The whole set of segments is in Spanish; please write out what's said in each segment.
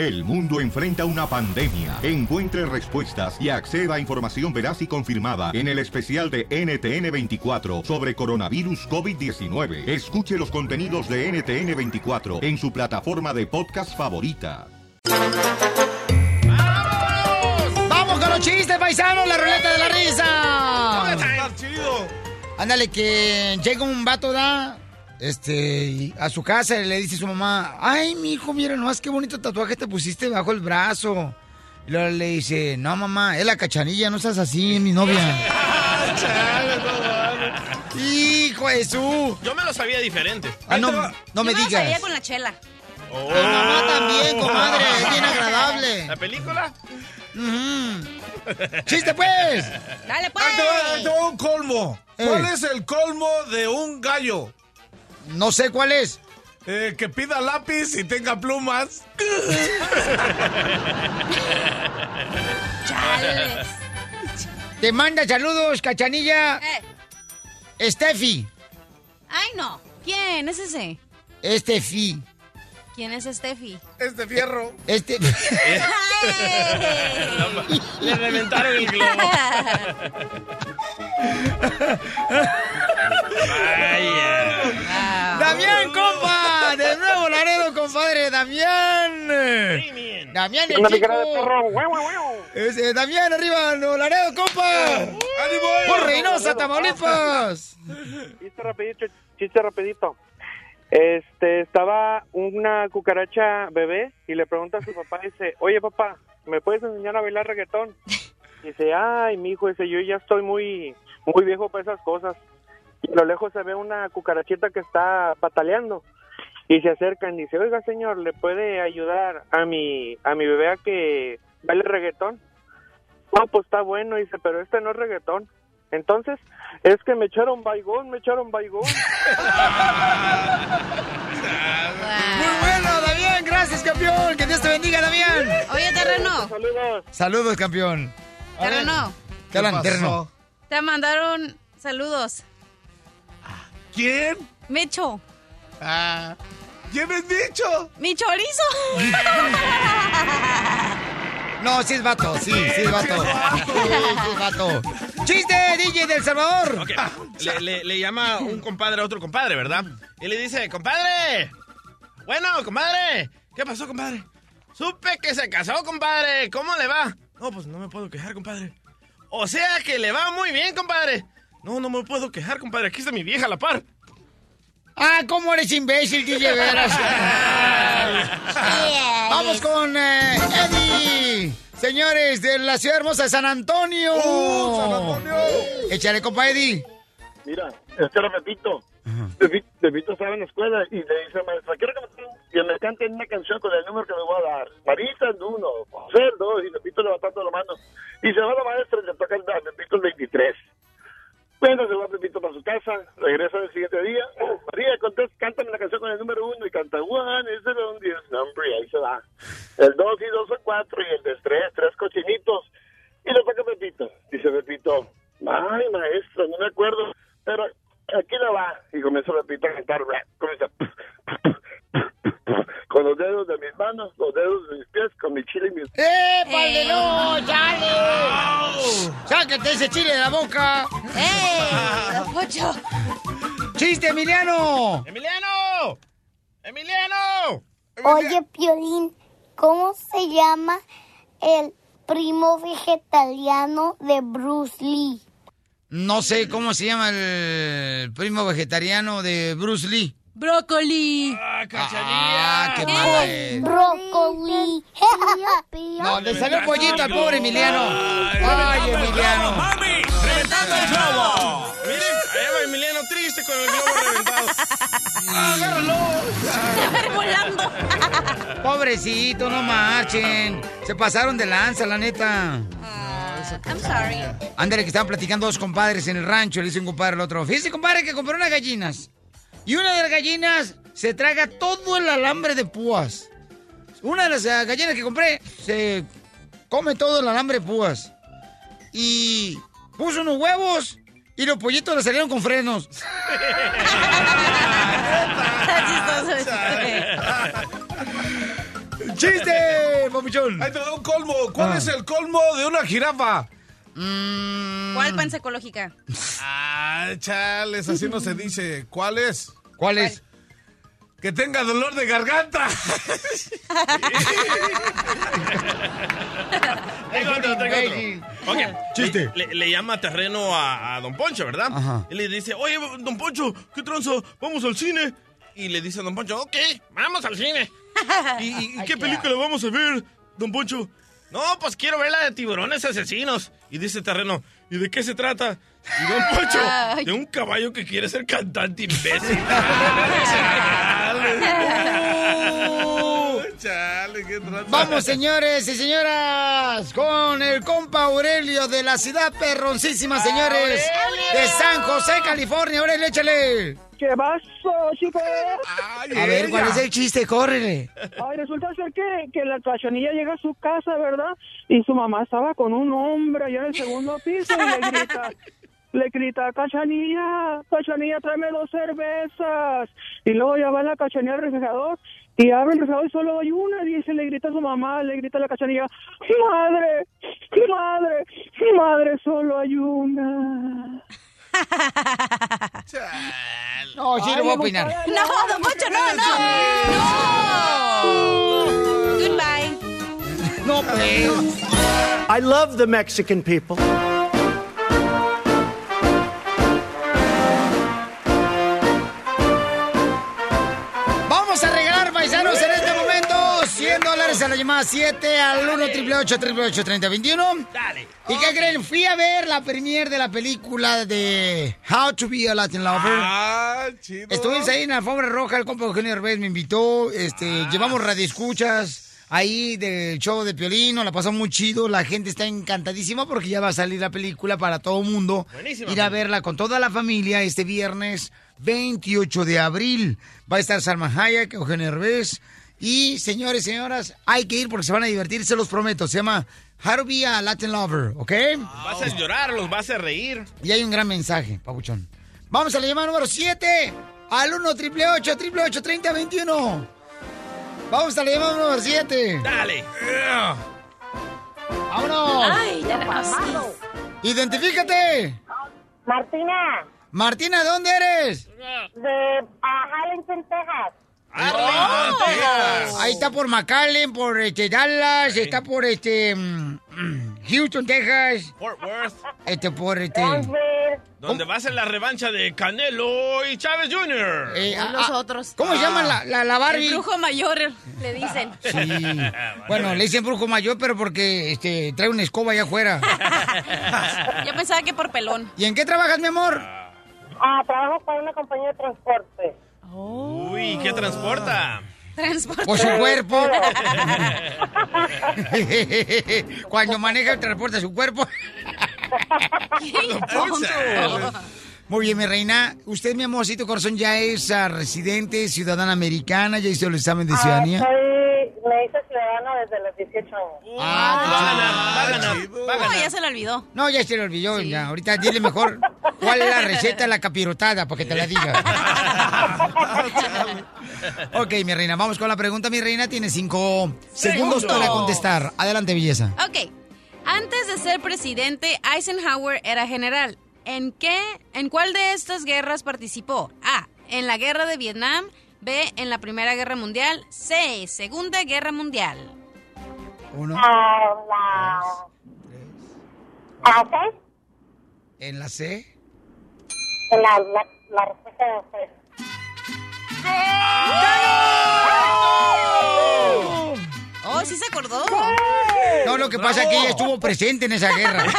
El mundo enfrenta una pandemia. Encuentre respuestas y acceda a información veraz y confirmada en el especial de NTN24 sobre coronavirus COVID-19. Escuche los contenidos de NTN24 en su plataforma de podcast favorita. ¡Vamos con los chistes, paisanos! ¡La ruleta de la risa! Ándale, que llega un vato, da, este, a su casa y le dice a su mamá, ay, mi hijo, mira nomás qué bonito tatuaje te pusiste bajo el brazo. Y luego le dice, no, mamá, es la cachanilla, no seas así, mi novia. ¡Hijo de su! Yo me lo sabía diferente. Ah, no, no me Yo lo digas. sabía con la chela. Oh. Mamá también, comadre, es bien agradable. ¿La película? ¡Chiste, pues! Dale, pues. Ahí te va- ahí te va un colmo. Eh. ¿Cuál es el colmo de un gallo? No sé cuál es. Eh, que pida lápiz y tenga plumas. Chales. Te manda saludos, cachanilla. Eh. Steffi. Ay, no. ¿Quién es ese? Steffi. ¿Quién es Steffi? Este fierro. Este. Le reventaron el globo. Vaya. ¡Damián, compa! De nuevo Laredo, compadre. ¡Damián! ¡Damián, el Una chico! guau. Ese, ¡Damián, arriba! ¡No, Laredo, compa! ¡Por Reynosa, Tamaulipas! Chiste rapidito, chiste rapidito. Este, estaba una cucaracha bebé y le pregunta a su papá, dice, oye papá, ¿me puedes enseñar a bailar reggaetón? Dice, ay, mi hijo, dice, yo ya estoy muy, muy viejo para esas cosas. Y a lo lejos se ve una cucarachita que está pataleando. Y se acercan y dice, oiga señor, ¿le puede ayudar a mi, a mi bebé a que baile reggaetón? No, pues está bueno, dice, pero este no es reggaetón. Entonces, es que me echaron baigón, me echaron baigón. Muy bueno, Damián. Gracias, campeón. Que Dios te bendiga, Damián. Oye, terreno. Saludos. Saludos, campeón. Terreno. ¿Qué hablan, pasó? terno? Te mandaron saludos. ¿Quién? Mecho. Ah, ¿Quién es dicho? Mi chorizo. No, sí es vato, sí, sí es vato. Sí, sí es vato. ¡Chiste, DJ del Salvador! Ok, Le, le- le llama un compadre a otro compadre, ¿verdad? Y le dice, compadre. Bueno, compadre. ¿Qué pasó, compadre? Supe que se casó, compadre. ¿Cómo le va? No, pues no me puedo quejar, compadre. O sea que le va muy bien, compadre. No, no me puedo quejar, compadre. Aquí está mi vieja a la par. Ah, ¿cómo eres imbécil, DJ Veras? Vamos con eh, Eddie. Señores de la ciudad hermosa de San Antonio. ¡Uh, San Antonio! Échale, compa Eddie. Mira, este era Pepito. Pepi- Pepito estaba en la escuela y le dice maestra, quiero que me, que me canten una canción con el número que me voy a dar. Marisa en uno, José en dos, y Pepito levantando la mano. Y se va la maestra y le toca a Pepito el 23. Bueno, se va Pepito para su casa, regresa el siguiente día. María, contesta, cántame la canción con el número uno y canta One is the loneliest number y ahí se va. El dos y dos son cuatro y el de tres, tres cochinitos. Y le toca Pepito. Dice Pepito, ay maestro, no me acuerdo, pero aquí la va. Y comienza Pepito a cantar. Comienza con los dedos de mis manos, los dedos de mis pies, con mi chile y mis... ¡Eh, padre, no! ¡Chale! ¡Sácate ese chile de la boca! ¡Eh! Pocho. ¡Chiste, Emiliano! ¡Emiliano! ¡Emiliano! Oye, Piolín, ¿cómo se llama el primo vegetariano de Bruce Lee? No sé cómo se llama el primo vegetariano de Bruce Lee. Brócoli. ¡Ah, Ah, qué ¿Qué? mala es. Brócoli. No, le salió pollito al pobre Emiliano. Ay, Emiliano. ¡Reventando el globo! Miren, ahí va Emiliano triste con el globo reventado. volando. Pobrecito, no marchen. Se pasaron de lanza, la neta. I'm sorry. Ándale, que estaban platicando dos compadres en el rancho. Le dice un compadre al otro. Fíjese, compadre, que compró unas gallinas. Y una de las gallinas se traga todo el alambre de púas. Una de las eh, gallinas que compré se come todo el alambre de púas. Y puso unos huevos y los pollitos le salieron con frenos. Está chistoso eso. ¡Chiste, papuchón! Ahí te da un colmo. ¿Cuál Ah. es el colmo de una jirafa? ¿Cuál panza ecológica? Ah, chales, así no se dice. ¿Cuál es? ¿Cuál es? Que tenga dolor de garganta. Tengo otro, tengo Imbécil. otro. Ok, Chiste. Le, le- le llama terreno a, a Don Poncho, ¿verdad? Ajá. Y le dice, oye, Don Poncho, ¿qué tranza? ¿Vamos al cine? Y le dice a Don Poncho, ok, vamos al cine. ¿Y, y- y qué película vamos a ver, Don Poncho? No, pues quiero ver la de tiburones asesinos. Y dice Terreno, ¿y de qué se trata? Y Don Poncho, Ay. de un caballo que quiere ser cantante imbécil. Chale, qué tranza. Vamos, señores y señoras, con el compa Aurelio de la ciudad perroncísima, señores, de San José, California. Aurelio, échale. ¿Qué pasó, chicos? A ver, ¿cuál es el chiste? Córrele. Ay, resulta ser que, que la cachanilla llega a su casa, ¿verdad? Y su mamá estaba con un hombre allá en el segundo piso y le grita, le grita, cachanilla, cachanilla, tráeme dos cervezas. Y luego ya va la cachanilla al refrigerador y abre el refrigerador y solo hay una. Y se le grita a su mamá, le grita a la cachanilla, madre, madre, madre, solo hay una. No, sí, lo voy a opinar. No, Don Poncho, no, no. No. Goodbye. No, pues. I love the Mexican people. Llamada 7 al 1 888 3021 Dale. ¿Y qué creen? Fui a ver la premiere de la película de How to be a Latin Lover. Ah, chido. Estuvimos ahí en la alfombra roja, el compa Eugenio Herbés me invitó, este, llevamos radioescuchas ahí del show de Piolín, nos la pasamos muy chido, la gente está encantadísima porque ya va a salir la película para todo mundo. Buenísima Ir a verla con toda la familia este viernes 28 de abril. Va a estar Salma Hayek, Eugenio Herbés. Y señores, señoras, hay que ir porque se van a divertir, se los prometo. Se llama How to be a Latin Lover, ¿ok? Vas a llorar, los vas a reír. Y hay un gran mensaje, Papuchón. Vamos a la llamada número 7 al 1 888 3021 Vamos a la llamada número 7. Dale. ¡Vámonos! Ay, ya sé. ¡Identifícate! Martina, Martina, ¿de dónde eres? de ah, Harlingen, Texas. Arlington, Texas. Ahí está por McAllen, por este, Dallas, está por este mm, mm, Houston, Texas, Fort Worth, este por este donde va a ser la revancha de Canelo y Chávez Jr. eh, Son ah, ah. ¿Cómo se llama la, la, la Barbie? El brujo mayor, le dicen. Sí. Bueno, le dicen brujo mayor, pero porque este trae una escoba allá afuera. Yo pensaba que por pelón. ¿Y en qué trabajas, mi amor? Ah, trabajo para una compañía de transporte. Uy, ¿qué transporta? Transporte. Por su cuerpo. Cuando maneja el transporte su cuerpo. Muy bien, mi reina. Usted, mi amorcito corazón, ya es ah, residente, ciudadana americana, ya hizo el examen de Ah, ciudadanía. soy, me hice ciudadano desde los 18 años. Ah, Va a ganar, va a ganar, va a No, ya se le olvidó. No, ya se le olvidó. Ya. Ahorita dile mejor cuál es la receta de la capirotada, para que te la diga. ok, mi reina, vamos con la pregunta. Mi reina tiene cinco segundos para contestar. Adelante, belleza. Ok. Antes de ser presidente, Eisenhower era general. ¿En qué, en cuál de estas guerras participó? A. En la guerra de Vietnam. B. En la Primera Guerra Mundial. C. Segunda Guerra Mundial. Uno, Ah, la... ¿Ah, sí? en la C. La, la, la respuesta es C. Oh, sí se acordó. No, lo que pasa es que ella estuvo presente en esa guerra.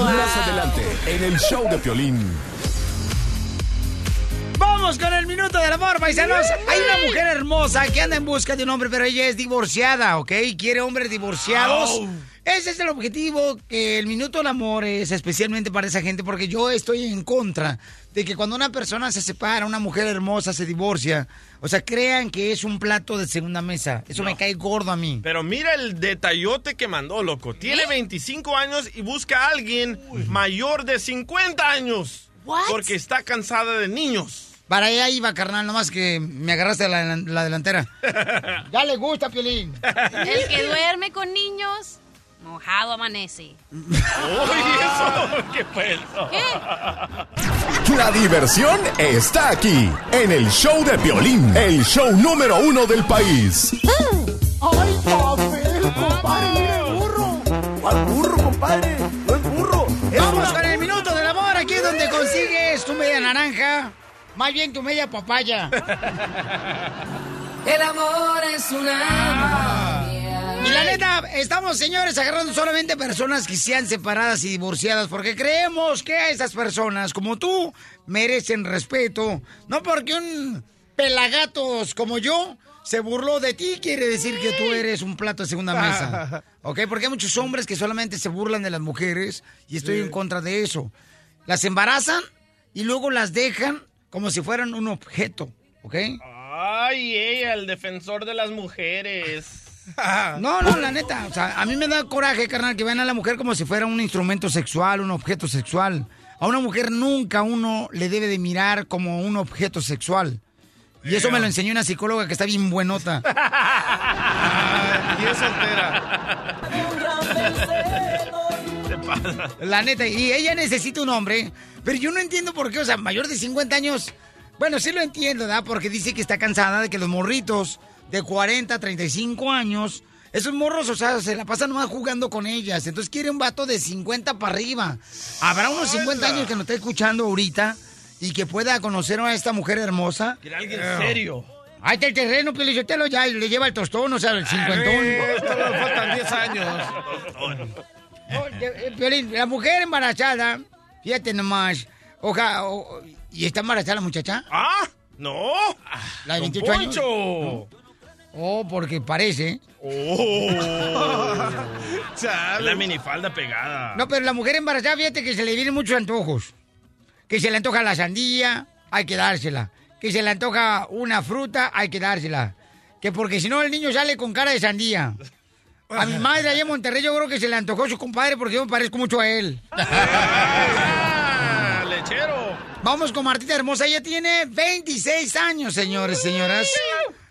Más adelante, en el show de Piolín. Vamos con el minuto del amor, paisanos. Hay una mujer hermosa que anda en busca de un hombre, pero ella es divorciada, ¿ok? Quiere hombres divorciados. Ese es el objetivo, que el minuto del amor es especialmente para esa gente, porque yo estoy en contra de que cuando una persona se separa, una mujer hermosa se divorcia, o sea, crean que es un plato de segunda mesa. Eso me cae gordo a mí. Pero mira el detallote que mandó, loco. Tiene 25 años y busca a alguien mayor de 50 años. What? Porque está cansada de niños. Para allá iba, carnal, nomás que me agarraste la, la delantera. ya le gusta, Piolín. El que duerme con niños, mojado amanece. Uy, eso, ¿qué fue eso? La diversión está aquí, en el show de Piolín, el show número uno del país. ¡Ay, papel, compadre! ¡Mira el burro! ¿Cuál burro, compadre? No es burro. es Vamos con el minuto del amor, aquí es donde consigues tu media naranja. Más bien tu media papaya. El amor es una Y la neta, estamos, señores, agarrando solamente personas que sean separadas y divorciadas porque creemos que a esas personas, como tú, merecen respeto. No porque un pelagatos como yo se burló de ti, quiere decir que tú eres un plato de segunda mesa. ¿Ok? Porque hay muchos hombres que solamente se burlan de las mujeres y estoy en contra de eso. Las embarazan y luego las dejan como si fueran un objeto. ¿Ok? Ay, ella, el defensor de las mujeres. No, no, la neta. O sea, a mí me da coraje, carnal, que vean a la mujer como si fuera un instrumento sexual, un objeto sexual. A una mujer nunca uno le debe de mirar como un objeto sexual. Y eso me lo enseñó una psicóloga que está bien buenota. y es soltera. Pasa. La neta, y ella necesita un hombre, pero yo no entiendo por qué, o sea, mayor de 50 años, bueno, sí lo entiendo, ¿verdad? Porque dice que está cansada de que los morritos de 40, 35 años, esos morros, o sea, se la pasan nomás jugando con ellas, entonces quiere un vato de 50 para arriba. Habrá unos 50 años que nos está escuchando ahorita y que pueda conocer a esta mujer hermosa. Quiere alguien serio. Ahí está el terreno, Pelichotelo, ya le lleva el tostón, o sea, el cincuentón. Esto le faltan 10 años. Eh, la mujer embarazada, fíjate nomás, oja, o- ¿y está embarazada la muchacha? ¿Ah? No. ¿La de Don 28 años? Poncho. Oh, porque parece. Oh. La minifalda pegada. No, pero la mujer embarazada, fíjate que se le vienen muchos antojos. Que se le antoja la sandía, hay que dársela. Que se le antoja una fruta, hay que dársela. Que porque si no el niño sale con cara de sandía. A mi madre allá en Monterrey yo creo que se le antojó su compadre porque yo me parezco mucho a él. Ah, lechero. Vamos con Martita Hermosa. Ella tiene 26 años, señores, señoras.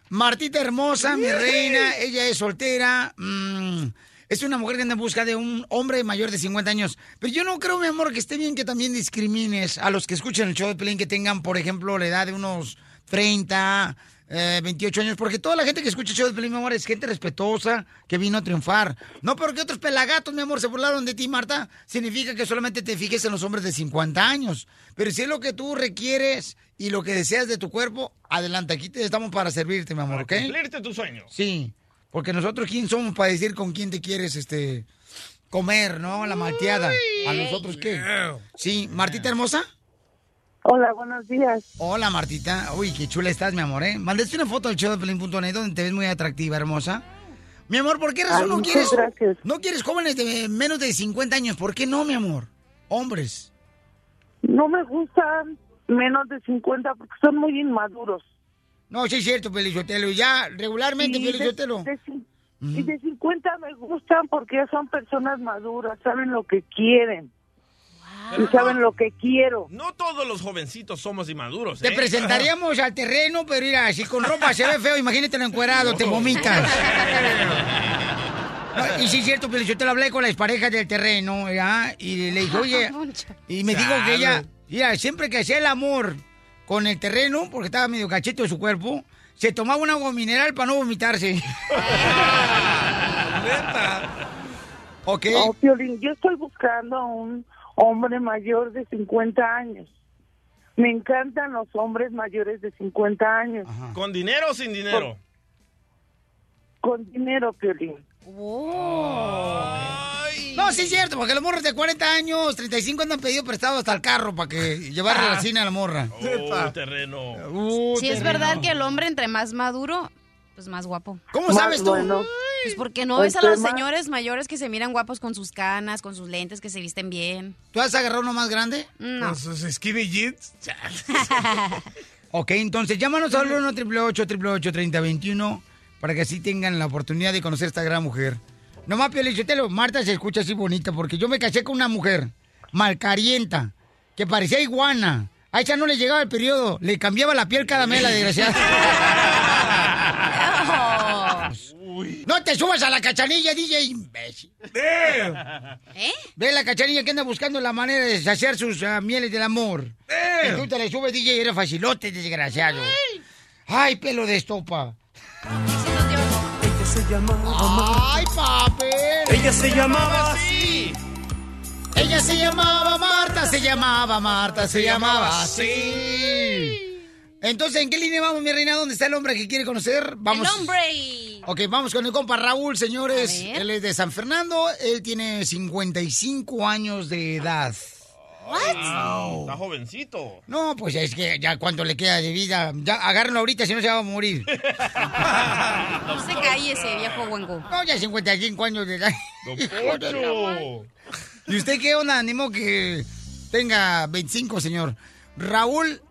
Martita Hermosa, mi reina. Ella es soltera. mm, es una mujer que anda en busca de un hombre mayor de 50 años. Pero yo no creo, mi amor, que esté bien que también discrimines a los que escuchan el show de Pelín que tengan, por ejemplo, la edad de unos 30, eh, 28 años. Porque toda la gente que escucha show de Pelín, mi amor, es gente respetuosa que vino a triunfar. No porque otros pelagatos, mi amor, se burlaron de ti, Marta. Significa que solamente te fijes en los hombres de 50 años. Pero si es lo que tú requieres y lo que deseas de tu cuerpo, adelante. Aquí te estamos para servirte, mi amor, ¿ok? Cumplirte tus sueños. Sí. Porque nosotros, ¿quién somos para decir con quién te quieres este comer, no? La malteada. ¿A nosotros qué? Sí, Martita hermosa. Hola, buenos días. Hola, Martita. Uy, qué chula estás, mi amor, ¿eh? Mandaste una foto al show de Pelín.net donde te ves muy atractiva, hermosa. Mi amor, ¿por qué razón Ay, no quieres? gracias. No quieres jóvenes de menos de 50 años. ¿Por qué no, mi amor? Hombres. No me gustan menos de 50 porque son muy inmaduros. No, sí es cierto, Pelizotelo. Ya, regularmente, Y de- Y de 50 me gustan porque ya son personas maduras, saben lo que quieren. Y saben lo que quiero. No todos los jovencitos somos inmaduros. Te ¿eh? presentaríamos al terreno, pero mira, si con ropa se ve feo, imagínate lo encuerado, te vomitas. No, y sí es cierto, pero yo te lo hablé con la expareja del terreno, ¿ya? Y le dije, oye, y me dijo que ella, mira, siempre que hacía el amor con el terreno, porque estaba medio cachete de su cuerpo, se tomaba un agua mineral para no vomitarse. ok. No, Piolín, yo estoy buscando a un hombre mayor de 50 años. Me encantan los hombres mayores de 50 años. ¿Con dinero o sin dinero? Con dinero, Piolín. No, sí es cierto, porque los morros de 40 años, 35 andan pedido prestado hasta el carro para que llevarle a la cine a la morra. Oh, terreno. Uh, Si es terreno. verdad que el hombre entre más maduro, pues más guapo. ¿Cómo Más sabes tú? bueno. Pues porque no ves a los más- señores mayores que se miran guapos con sus canas, con sus lentes, que se visten bien. ¿Tú has agarrado uno más grande? No. Con sus skinny jeans. Ok, entonces llámanos al 1 888 3021 para que así tengan la oportunidad de conocer a esta gran mujer. Nomás, Piolichotelo, Marta se escucha así bonita porque yo me casé con una mujer malcarienta, que parecía iguana. A ella no le llegaba el periodo, le cambiaba la piel cada mes la desgraciada. No te subas a la cachanilla, DJ imbécil. ¿Eh? Ve la cachanilla que anda buscando la manera de saciar sus ah, mieles del amor. Y tú te le subes, DJ, y eres facilote, desgraciado. Ay, pelo de estopa. Ella se llamaba Ay, papel. Ella se llamaba así. Ella se llamaba Marta, se llamaba Marta, se llamaba así. Entonces, ¿en qué línea vamos, mi reina? ¿Dónde está el hombre que quiere conocer? Vamos. El hombre. Ok, vamos con el compa Raúl, señores. Él es de San Fernando. Él tiene 55 años de edad. Está jovencito. No, pues es que ya cuánto le queda de vida. Ya agárrenlo ahorita, si no se va a morir. No se calle ese viejo guango. No, ya 55 años de edad. Don. ¿Y usted qué onda? Animo que tenga 25, señor. Raúl,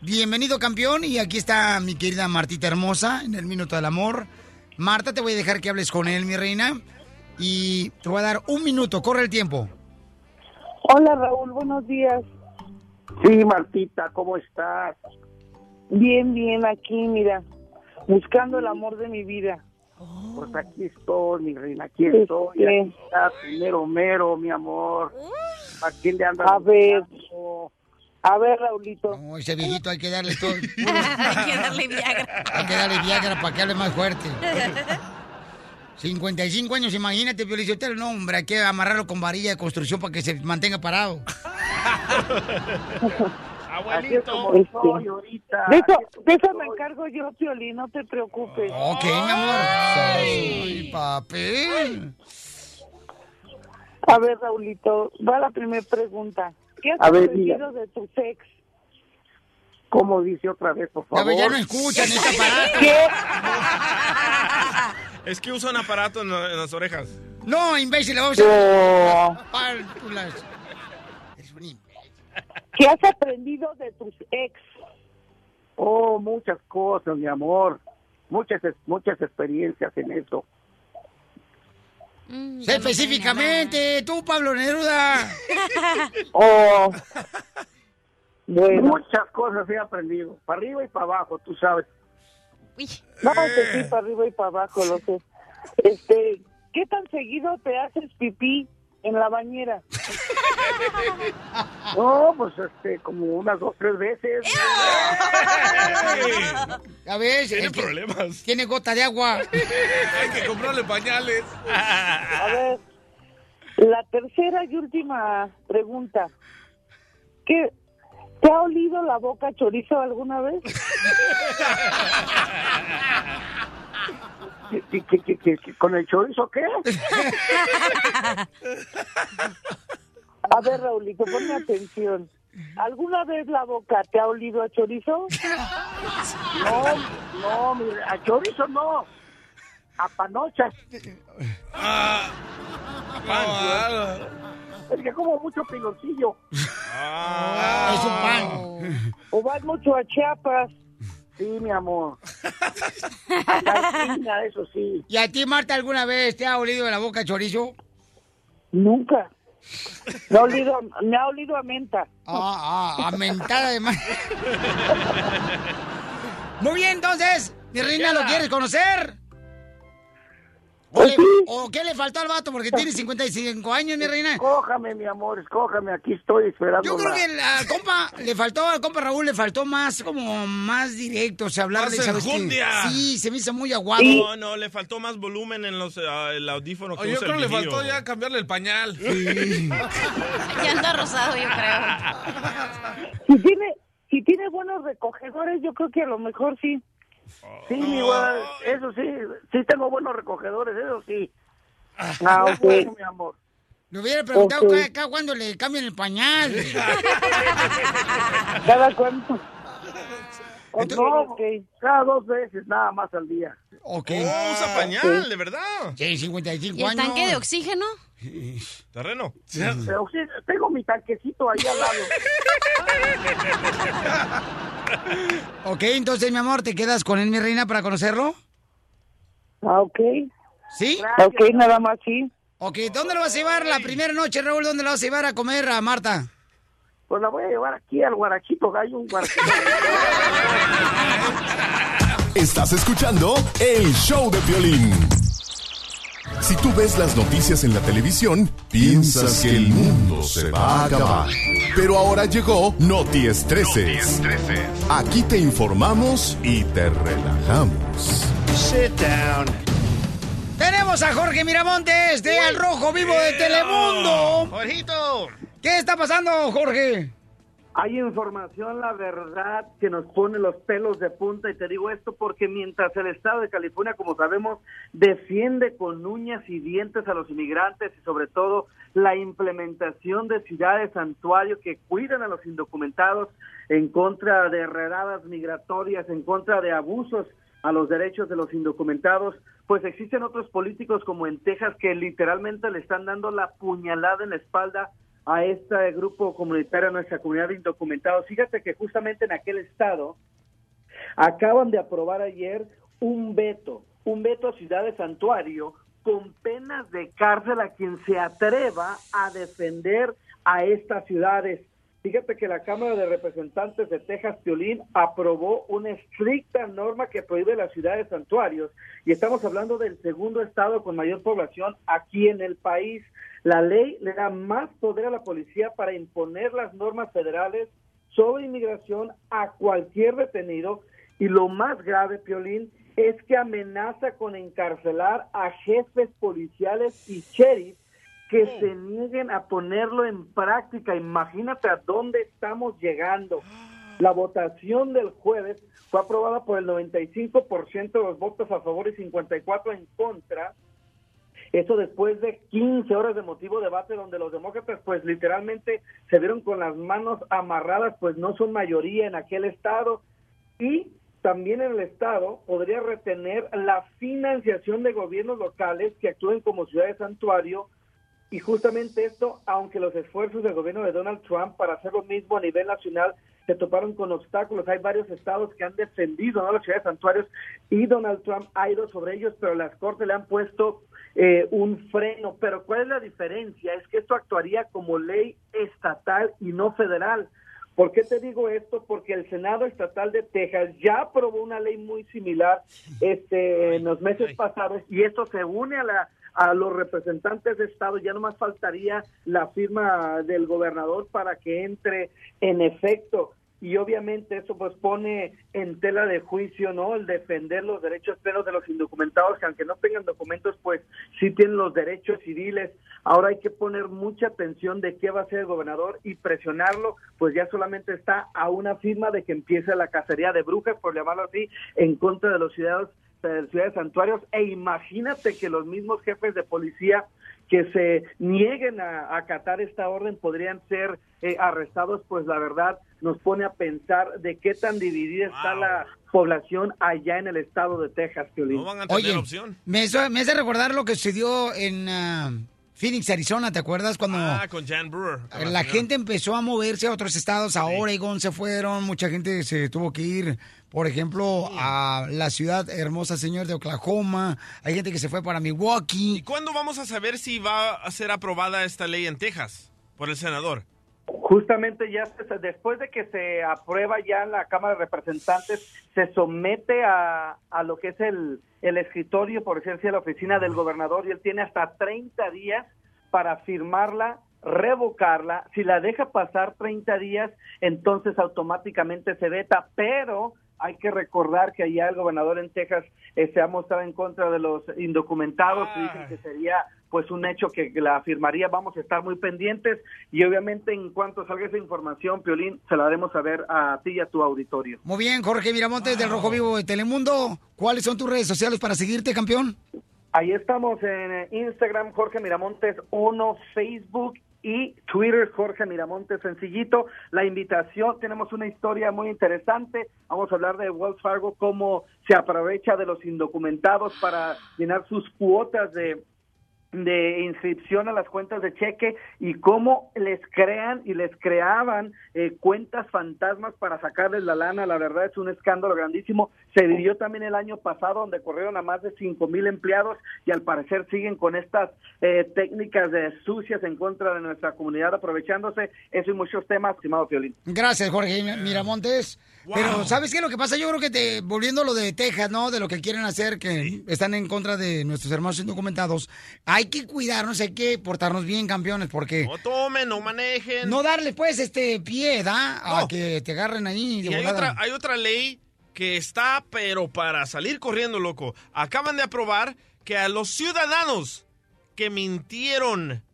bienvenido campeón. Y aquí está mi querida Martita hermosa en el Minuto del Amor. Marta, te voy a dejar que hables con él, mi reina. Y te voy a dar un minuto. Corre el tiempo. Hola Raúl, buenos días. Sí, Martita, ¿cómo estás? Bien, bien, aquí, mira, buscando el amor de mi vida. Pues aquí estoy, mi reina, aquí Este. estoy. Aquí está primero mero, mi amor. ¿A quién le andas A ver, buscando? A ver, Raulito. No, ese viejito hay que darle todo. Hay que darle Viagra. Hay que darle Viagra para que hable más fuerte. 55 años, imagínate, Piolichotelo. No, hombre, hay que amarrarlo con varilla de construcción para que se mantenga parado. Así es como Este. estoy ahorita. De eso, de eso me encargo yo, Piolín, no te preocupes. Ok, mi amor. Ay, papel. A ver, Raulito, va la primera pregunta. ¿Qué has A ver, aprendido diga. de tu sex? ¿Cómo dice otra vez, por favor? ve, ya no escuchan ese aparato. ¿Qué? Es que usa un aparato en, la- en las orejas. No, imbécil, le vamos a... No. Pálpulas. Es un imbécil. ¿Qué has aprendido de tus ex? Oh, muchas cosas, mi amor. Muchas, es- muchas experiencias en eso. Mm, Sé específicamente, tú, Pablo Neruda. Oh. Bueno, Muchas cosas he aprendido. Para arriba y para abajo, tú sabes. Uy. no, que sí, para arriba y para abajo, lo sé. Este, ¿qué tan seguido te haces pipí en la bañera? No, pues este, como unas dos, tres veces. Ya ves, Tiene problemas. tiene gota de agua. Hay que comprarle pañales. A ver, la tercera y última pregunta. ¿Qué, ¿Te ha olido la boca chorizo alguna vez? ¿Qué- qué- qué- qué- qué- qué- ¿Con el chorizo qué? A ver, Raulito, ponme atención. ¿Alguna vez la boca te ha olido a chorizo? No, no, mire, a chorizo no. A panochas. Ah, Es que como mucho piloncillo. Ah. Es un pan. ¿O vas mucho a Chiapas? Sí, mi amor. A Carpina, eso sí. ¿Y a ti, Marta, alguna vez te ha olido de la boca chorizo? Nunca. Me ha olido, me ha olido a menta. Ah, ah, a mentada de madre. Muy bien, entonces, mi reina, ¿lo quieres conocer? ¿O, le- o qué le faltó al vato? Porque tiene 55 años, mi reina. Escójame, mi amor, escójame. Aquí estoy esperando. Yo creo que al compa le faltó, al compa Raúl le faltó más, como más directo, o sea, hablarle, Más ¿sabes. Sí, se me hizo muy aguado. No, no, le faltó más volumen en los, ah, el audífono que Oye, yo usa creo que le faltó ya cambiarle el pañal. Ya anda rosado, yo creo. Si tiene, si tiene buenos recogedores, yo creo que a lo mejor sí. Sí, mi güey, eso sí. Sí tengo buenos recogedores, eso sí. Ah, ok. Bueno, mi amor. Le hubiera preguntado Ok. cada, cada cuándo le cambian el pañal. ¿Cada cuánto? Entonces- No, ok. cada dos veces nada más al día. ok. Oh, usa pañal, de verdad. Sí, 55 ¿Y el años. tanque de oxígeno? Terreno. Sí, tengo mi tanquecito ahí al lado. Ok, entonces, mi amor, ¿te quedas con él, mi reina, para conocerlo? Ah, ok. ¿Sí? Ok, nada más sí. Ok, ¿dónde lo vas a llevar la primera noche, Raúl? ¿Dónde lo vas a llevar a comer a Marta? Pues la voy a llevar aquí al guarachito gallo, un guarachito. Estás escuchando el show de violín. Si tú ves las noticias en la televisión, piensas que el mundo se va a acabar. Pero ahora llegó Noti Estreses. Aquí te informamos y te relajamos. Sit down. Tenemos a Jorge Miramontes de Al Rojo Vivo de Telemundo. ¡Jorgito! ¿Qué está pasando, Jorge? Hay información, la verdad, que nos pone los pelos de punta y te digo esto porque mientras el estado de California, como sabemos, defiende con uñas y dientes a los inmigrantes y sobre todo la implementación de ciudades santuario que cuidan a los indocumentados en contra de redadas migratorias, en contra de abusos a los derechos de los indocumentados, pues existen otros políticos como en Texas que literalmente le están dando la puñalada en la espalda a este grupo comunitario, a nuestra comunidad de indocumentados. Fíjate que justamente en aquel estado acaban de aprobar ayer un veto, un veto a ciudades santuario con penas de cárcel a quien se atreva a defender a estas ciudades. Fíjate que la Cámara de Representantes de Texas, Piolín, aprobó una estricta norma que prohíbe las ciudades santuarios. Y estamos hablando del segundo estado con mayor población aquí en el país. La ley le da más poder a la policía para imponer las normas federales sobre inmigración a cualquier detenido. Y lo más grave, Piolín, es que amenaza con encarcelar a jefes policiales y sheriffs que se nieguen a ponerlo en práctica. Imagínate a dónde estamos llegando. La votación del jueves fue aprobada por el 95% de los votos a favor y 54 en contra. Eso después de 15 horas de motivo debate donde los demócratas pues literalmente se vieron con las manos amarradas, pues no son mayoría en aquel estado. Y también en el estado podría retener la financiación de gobiernos locales que actúen como ciudades santuario. Y justamente esto, aunque los esfuerzos del gobierno de Donald Trump para hacer lo mismo a nivel nacional se toparon con obstáculos, hay varios estados que han defendido ¿no? las ciudades santuarios y Donald Trump ha ido sobre ellos, pero las cortes le han puesto eh, un freno. Pero ¿cuál es la diferencia? Es que esto actuaría como ley estatal y no federal. ¿Por qué te digo esto? Porque el Senado Estatal de Texas ya aprobó una ley muy similar este, en los meses pasados y esto se une a la a los representantes de Estado, ya no más faltaría la firma del gobernador para que entre en efecto. Y obviamente eso pues pone en tela de juicio, ¿no? El defender los derechos plenos de los indocumentados, que aunque no tengan documentos, pues sí tienen los derechos civiles. Ahora hay que poner mucha atención de qué va a hacer el gobernador y presionarlo, pues ya solamente está a una firma de que empiece la cacería de brujas, por llamarlo así, en contra de los ciudadanos de ciudades santuarios e imagínate que los mismos jefes de policía que se nieguen a acatar esta orden podrían ser eh, arrestados, pues la verdad nos pone a pensar de qué tan dividida está la población allá en el estado de Texas, Piolín. No van a tener Oye, opción. me, me hace recordar lo que sucedió en ah, Phoenix, Arizona, ¿te acuerdas? Cuando Ah, con Jan Brewer. con la gente empezó a moverse a otros estados, a Oregon se fueron, mucha gente se tuvo que ir, por ejemplo, a la ciudad hermosa, señor, de Oklahoma, hay gente que se fue para Milwaukee. ¿Y cuándo vamos a saber si va a ser aprobada esta ley en Texas por el senador? Justamente ya se- después de que se aprueba ya en la Cámara de Representantes, se somete a, a lo que es el, el escritorio, por decir así, a la oficina del gobernador y él tiene hasta 30 días para firmarla, revocarla. Si la deja pasar 30 días, entonces automáticamente se veta, pero hay que recordar que allá el gobernador en Texas eh, se ha mostrado en contra de los indocumentados y dicen que sería pues un hecho que la firmaría, vamos a estar muy pendientes y obviamente en cuanto salga esa información, Piolín, se la haremos saber a ti y a tu auditorio. Muy bien, Jorge Miramontes del Rojo Vivo de Telemundo, ¿cuáles son tus redes sociales para seguirte, campeón? Ahí estamos en eh, Instagram, Jorge Miramontes 1, Facebook y Twitter, Jorge Miramontes Sencillito. La invitación, tenemos una historia muy interesante. Vamos a hablar de Wells Fargo, cómo se aprovecha de los indocumentados para llenar sus cuotas de de inscripción a las cuentas de cheque y cómo les crean y les creaban eh, cuentas fantasmas para sacarles la lana. La verdad es un escándalo grandísimo. Se vivió también el año pasado donde corrieron a más de cinco mil empleados y al parecer siguen con estas eh, técnicas de sucias en contra de nuestra comunidad aprovechándose. Eso y muchos temas, estimado Fiolín. Gracias, Jorge Miramontes. Pero, ¿sabes qué? Lo que pasa, yo creo que te, volviendo a lo de Texas, ¿no? De lo que quieren hacer, que están en contra de nuestros hermanos indocumentados. Hay que cuidarnos, hay que portarnos bien, campeones, porque... No tomen, no manejen. No darle, pues, este pie, ¿da? A que te agarren ahí Y hay otra, hay otra ley que está, pero para salir corriendo, loco. Acaban de aprobar que a los ciudadanos que mintieron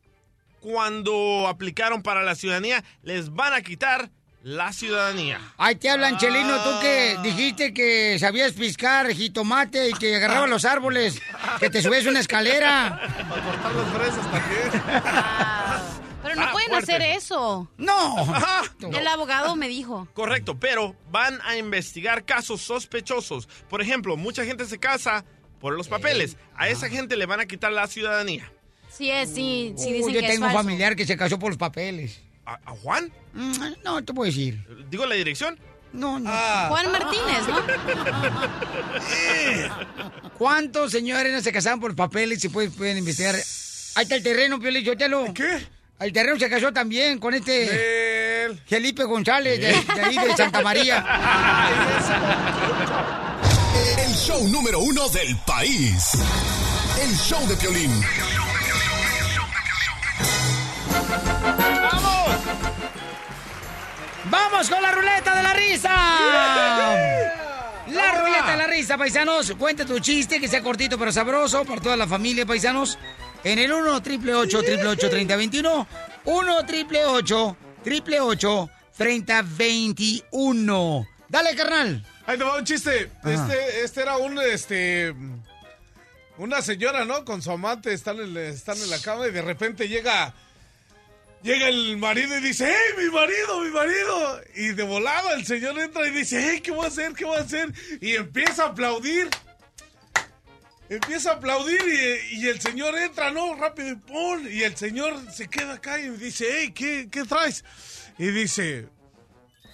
cuando aplicaron para la ciudadanía, les van a quitar la ciudadanía. Ay, te hablan, Chelino, tú que dijiste que sabías piscar jitomate y que agarrabas los árboles, que te subes una escalera. Para cortar las fresas también. Pero no Ah, pueden fuerte. hacer eso. No. El abogado me dijo. Correcto, pero van a investigar casos sospechosos. Por ejemplo, mucha gente se casa por los papeles. A esa gente le van a quitar la ciudadanía. Sí, es, sí, sí Uy, dicen yo que tengo es un falso. familiar que se casó por los papeles. ¿A, a Juan? Mm, No, te puedo decir. ¿Digo la dirección? No, no. Juan Martínez, ¿no? ¿Cuántos señores no se casaron por papeles y pueden, pueden investigar? Ahí está el terreno, Pio Lichotelo. ¿Qué? El terreno se casó también con este Felipe González de, de ahí de Santa María. El show número uno del país. El show de Piolín. ¡Vamos con la ruleta de la risa! La ruleta de la risa, paisanos. Cuenta tu chiste, que sea cortito pero sabroso para toda la familia, paisanos. En el 1 triple 8 triple 8 30 21. 1 triple 8 triple 8 30 21. Dale, carnal. Ahí te va un chiste. Este, este era un, este... Una señora, ¿no? Con su amante, están en, están en la cama y de repente llega... Llega el marido y dice, ¡Hey, mi marido, mi marido! Y de volada el señor entra y dice, ¡Hey, qué voy a hacer, qué voy a hacer! Y empieza a aplaudir. Empieza a aplaudir y, el señor entra, ¿no? Rápido y ¡pum! Y el señor se queda acá y dice, ¡Hey, qué, qué traes! Y dice,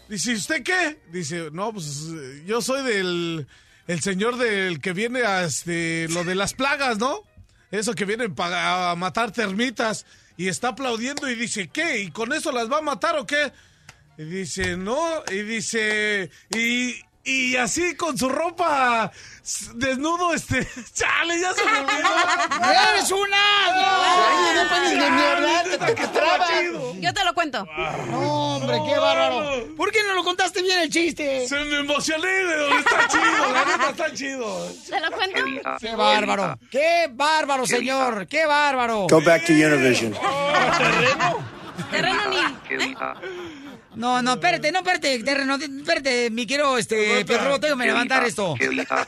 Dice, ¿usted qué? Dice, no, pues yo soy del el señor del que viene a este lo de las plagas, ¿no? Eso que vienen pa- a matar termitas y está aplaudiendo y dice, ¿qué? ¿Y con eso las va a matar o qué? Y dice, no, y dice, y, y así con su ropa desnudo, este, chale, ya se me olvidó. ¡Eres un asno! Yo te lo cuento. No, hombre, qué bárbaro. ¿Por qué no lo contaste bien el chiste? Se me emocioné, güey, está chido, la neta está chido. ¿Te lo cuento? ¡Qué bárbaro! ¡Qué bárbaro, señor! ¡Qué bárbaro! Go back to Univision. Terreno ni. No, no, espérate, no, espérate, terreno, espérate, mi quiero, este, Pedro, déjame levantar esto.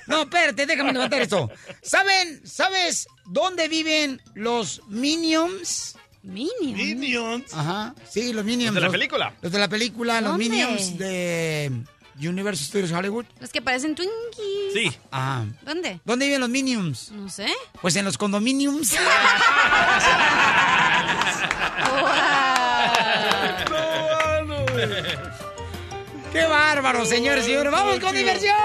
No, espérate, déjame levantar esto. ¿Saben, sabes dónde viven los Minions? Minions. Minions. Ajá, sí, los Minions. ¿Los de la película? Los de la película, los. Minions de Universal Studios Hollywood. Los que parecen Twinkies. Sí. Ah, ¿Dónde? ¿dónde viven los Minions? No sé. Pues en los condominiums. ¡Qué bárbaro, señores y señores! ¡Vamos con diversión!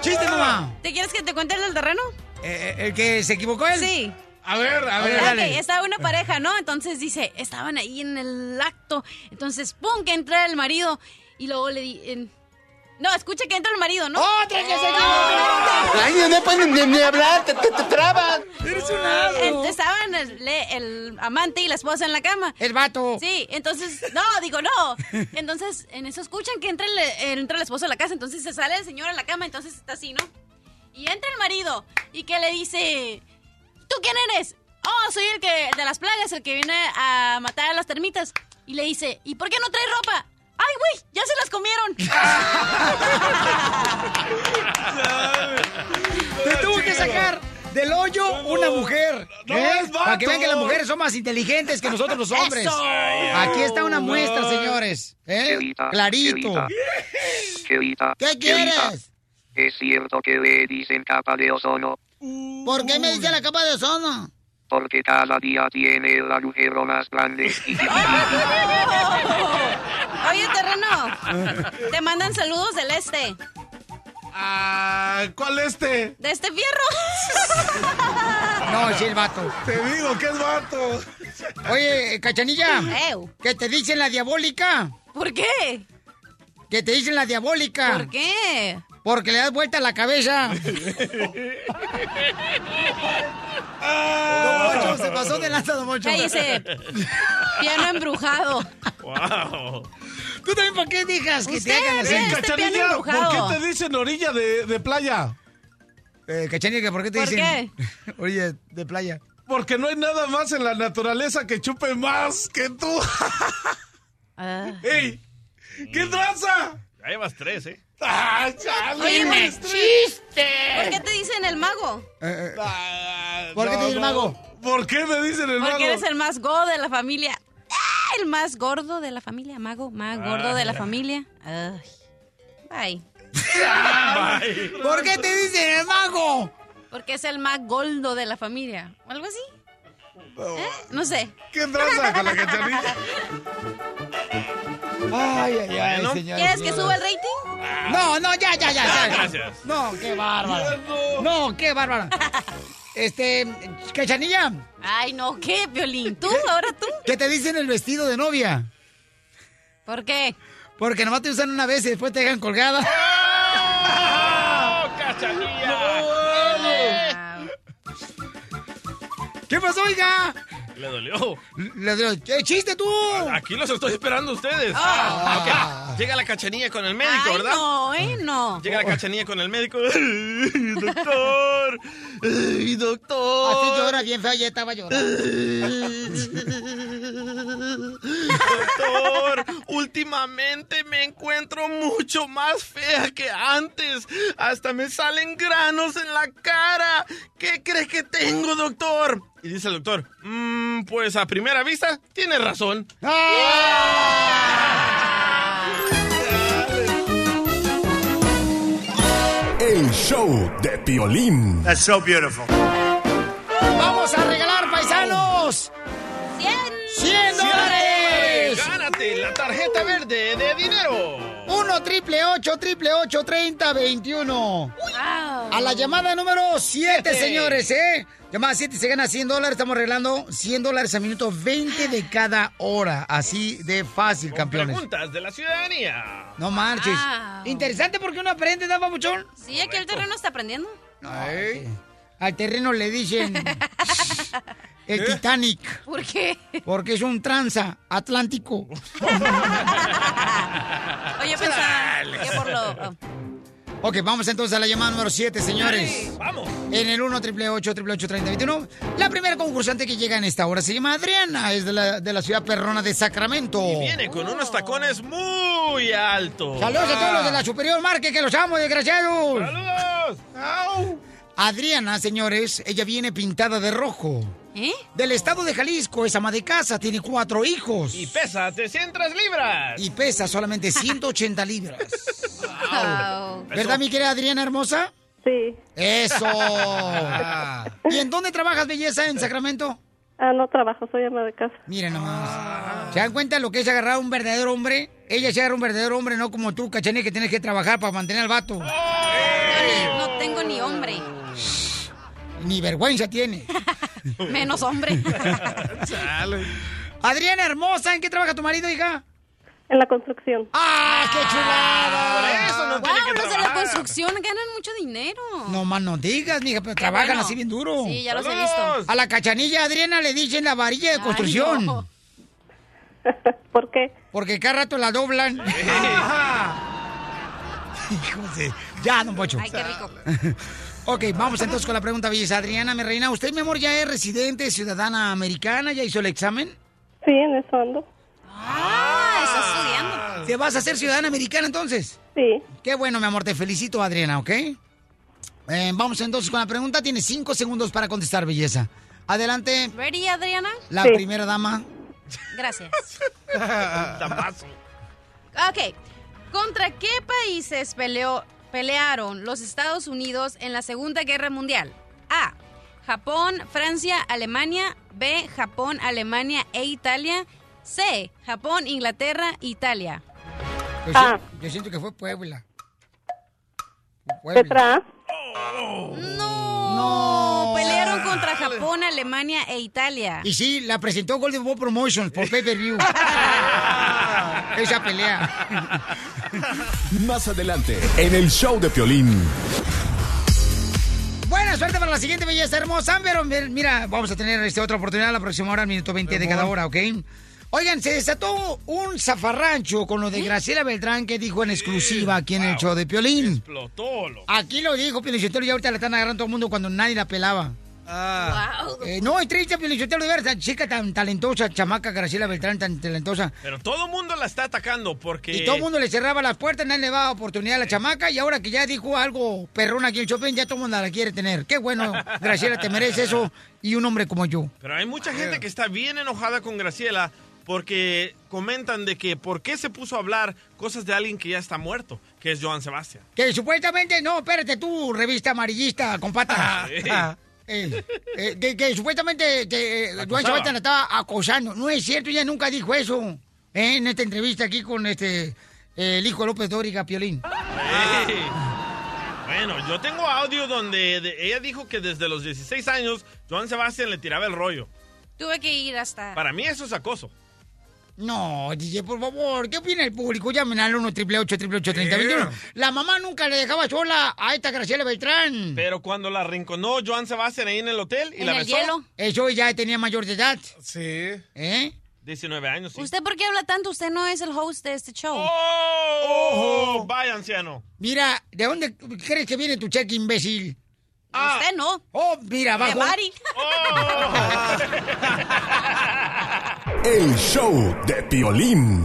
¡Chiste, mamá! ¿Te quieres que te cuente el del terreno? Eh, ¿El que se equivocó él? Sí. A ver, a ver. dale. estaba una pareja, ¿no? Entonces dice, estaban ahí en el acto. Entonces, ¡pum! que entra el marido. Y luego le di. en- No, escucha que entra el marido, ¿no? ¡Otra que se equivocó! Ay, no puedes ni, ni hablar, te, te, te trabas. ¡Eres un asno! Estaban el, amante y la esposa en la cama. ¡El vato! Sí, entonces, no, digo, no. Entonces, en eso escuchan que entra el, entra el esposo a la casa, entonces se sale el señor a la cama, entonces está así, ¿no? Y entra el marido y que le dice, ¿tú quién eres? Oh, soy el que de las plagas, el que viene a matar a las termitas. Y le dice, ¿y por qué no trae ropa? ¡Ay, güey! ¡Ya se las comieron! Te tuvo que sacar del hoyo una mujer. No, ¿eh? Para que vean que las mujeres son más inteligentes que nosotros los hombres. ¡Eso! Aquí está una muestra, señores. ¿eh? Clarito. Querida, ¿Qué quieres? ¿Es cierto que le dicen capa de ozono? ¿Por qué me dice la capa de ozono? Porque cada día tiene el agujero más grande. Oye, terreno. Te mandan saludos del este. Ah, ¿Cuál este? De este fierro. No, sí, el vato. Te digo que es vato. Oye, Cachanilla. Ew. ¿Que te dicen la diabólica? ¿Por qué? Que te dicen la diabólica. ¿Por qué? Porque le das vuelta a la cabeza. Don Mocho, se pasó de lanza, Don Mocho. Cállese. Piano embrujado. Wow. ¿Tú también por qué digas que te hagan así? este Cachanilla, piano embrujado. ¿por qué te dicen orilla de, de playa? Eh, Cachanilla, ¿por qué te ¿Por dicen? Oye, de playa. Porque no hay nada más en la naturaleza que chupe más que tú. Ah. ¡Ey! ¿Qué traza? Ya llevas tres, ¿eh? ¡Ah, chale! Oye, güey! ¿Por qué te dicen el mago? Eh, eh, Ah, ¿Por qué te no, dice el no. mago? ¿Por qué me dicen el mago? Porque eres el más gordo de la familia. Ah, El más gordo de la familia, mago, más gordo de la familia. Ay. Bye. ¿Por qué te dicen el mago? Porque es el más gordo de la familia. ¿O algo así? ¿Eh? No sé. ¿Qué traza con la cachanilla? Ay, ay, ay, señores. ¿Quieres que suba el rating? No, no, ya, ya, ya. ya. Gracias. No, qué bárbara. No, qué bárbara. Este, Cachanilla, Ay, no, ¿qué, Violín? ¿Tú? ¿Ahora tú? ¿qué te dicen el vestido de novia? ¿Por qué? Porque nomás te usan una vez y después te dejan colgada. ¡Oh, cachanilla! Ah, ¿Qué pasó, oiga? Le dolió. Le- le- ¿Qué chiste tú? Aquí los estoy esperando a ustedes. Ah. Ok, Llega la cachanilla con el médico, Ay, ¿verdad? no, ¿eh? No. Llega la cachanilla con el médico. ¡Ay, doctor! ¡Ay, doctor! Así llora bien fea, ya estaba llorando. Doctor, últimamente me encuentro mucho más fea que antes. Hasta me salen granos en la cara. ¿Qué crees que tengo, doctor? Y dice el doctor, "Mm, pues a primera vista, tiene razón. El show de Piolín. That's so beautiful. Verde de dinero! 1 triple 8 triple 8 30 21. Wow. A la llamada número 7, Siete. señores, ¿eh? Llamada 7 se gana 100 dólares. Estamos regalando 100 dólares al minuto 20 de cada hora. Así de fácil, Con campeones. preguntas de la ciudadanía. No marches. Wow. Interesante porque uno aprende, ¿da, papuchón? Sí, aquí el terreno está aprendiendo. Ay. Al terreno le dicen el Titanic. ¿Por qué? Porque es un tranza atlántico. Oye, pensaba que por lo... oh. Ok, vamos entonces a la llamada número 7, señores. ¡Vamos! En el 1 888 888 3021 La primera concursante que llega en esta hora se llama Adriana, es de la, de la ciudad perrona de Sacramento. Y viene con unos tacones muy altos. Saludos a todos los de la Superior Market, que los amo, desgraciados. ¡Saludos! Au. Adriana, señores, ella viene pintada de rojo. ¿Eh? Del estado de Jalisco, es ama de casa, tiene cuatro hijos. Y pesa 300 libras. Y pesa solamente 180 libras. Wow. ¿Verdad, mi querida Adriana hermosa? Sí. ¡Eso! ¿Y en dónde trabajas, belleza, en Sacramento? Ah, no trabajo, soy ama de casa. Miren nomás. ¿Se dan cuenta lo que es agarrar a un verdadero hombre? Ella se agarra un verdadero hombre, no como tú, cachanilla, que tienes que trabajar para mantener al vato. Violín, no tengo ni hombre. Ni vergüenza tiene. Menos hombre. Adriana hermosa, ¿en qué trabaja tu marido, hija? En la construcción. ¡Ah, qué chulada! Por eso no tiene wow, que los de la construcción ganan mucho dinero. No más no digas, mija, pero trabajan bueno. así bien duro. Sí, ya los he visto. A la cachanilla Adriana le dicen la varilla de Ay, construcción. no. ¿Por qué? Porque cada rato la doblan. Hijos de... Ya, don Pocho. Ay, qué rico. Ok, vamos entonces con la pregunta, belleza. Adriana, mi reina, ¿usted, mi amor, ya es residente, ciudadana americana? ¿Ya hizo el examen? Sí, en eso ando. Ah, está estudiando. ¿Te vas a hacer ciudadana americana entonces? Sí. Qué bueno, mi amor, te felicito, Adriana, ¿ok? Eh, vamos entonces con la pregunta. Tienes cinco segundos para contestar, belleza. Adelante, ¿Ready, Adriana? la Sí. primera dama. Gracias. Ok. ¿Contra qué países peleó, pelearon los Estados Unidos en la Segunda Guerra Mundial? A. Japón, Francia, Alemania. B, Japón, Alemania e Italia. C, Japón, Inglaterra, Italia. Yo, Ah. si- yo siento que fue Puebla. Petra. No, pelearon contra Japón, Alemania e Italia. Y sí, la presentó Golden Ball Promotions por Pay Per View. Esa pelea. Más adelante, en el show de Piolín. Buena suerte para la siguiente belleza hermosa. Pero mira, vamos a tener este, otra oportunidad la próxima hora, al minuto 20 de cada hora, ¿ok? Oigan, se desató un zafarrancho con lo de Graciela Beltrán que dijo en exclusiva aquí en el show de Piolín. Explotó, loco. Aquí lo dijo Piolichotelo y ahorita la están agarrando todo el mundo cuando nadie la pelaba. Eh, no, es triste, Piolichotelo, de ver esa chica tan talentosa, chamaca Graciela Beltrán, tan talentosa. Pero todo el mundo la está atacando porque... Y todo el mundo le cerraba las puertas, nadie le daba oportunidad a la chamaca. Y ahora que ya dijo algo perrón aquí en el shopping, ya todo el mundo la quiere tener. Qué bueno, Graciela, te mereces eso. Y un hombre como yo. Pero hay mucha gente que está bien enojada con Graciela porque comentan de que por qué se puso a hablar cosas de alguien que ya está muerto, que es Joan Sebastián. Que supuestamente, no, espérate tú, revista amarillista con patas. Ah, eh, eh, que, que supuestamente que, eh, Joan. Sebastián la estaba acosando. No es cierto, ella nunca dijo eso. eh, en esta entrevista aquí con este eh, el hijo de López Dóriga, Piolín. Bueno, yo tengo audio donde de- ella dijo que desde los 16 años Joan Sebastián le tiraba el rollo. Tuve que ir hasta... Para mí eso es acoso. No, DJ, por favor, ¿qué opina el público? Llamen al 1 888 3021 La mamá nunca le dejaba sola a esta Graciela Beltrán. Pero cuando la rinconó Joan Sebastián ahí en el hotel y la besó. Eso ya tenía mayor de edad. Sí. ¿Eh? 19 años, sí. ¿Usted por qué habla tanto? Usted no es el host de este show. ¡Oh! Vaya, anciano. Mira, ¿de dónde crees que viene tu cheque, imbécil? Usted no. Oh, mira, De abajo. Mari. El show de Piolín.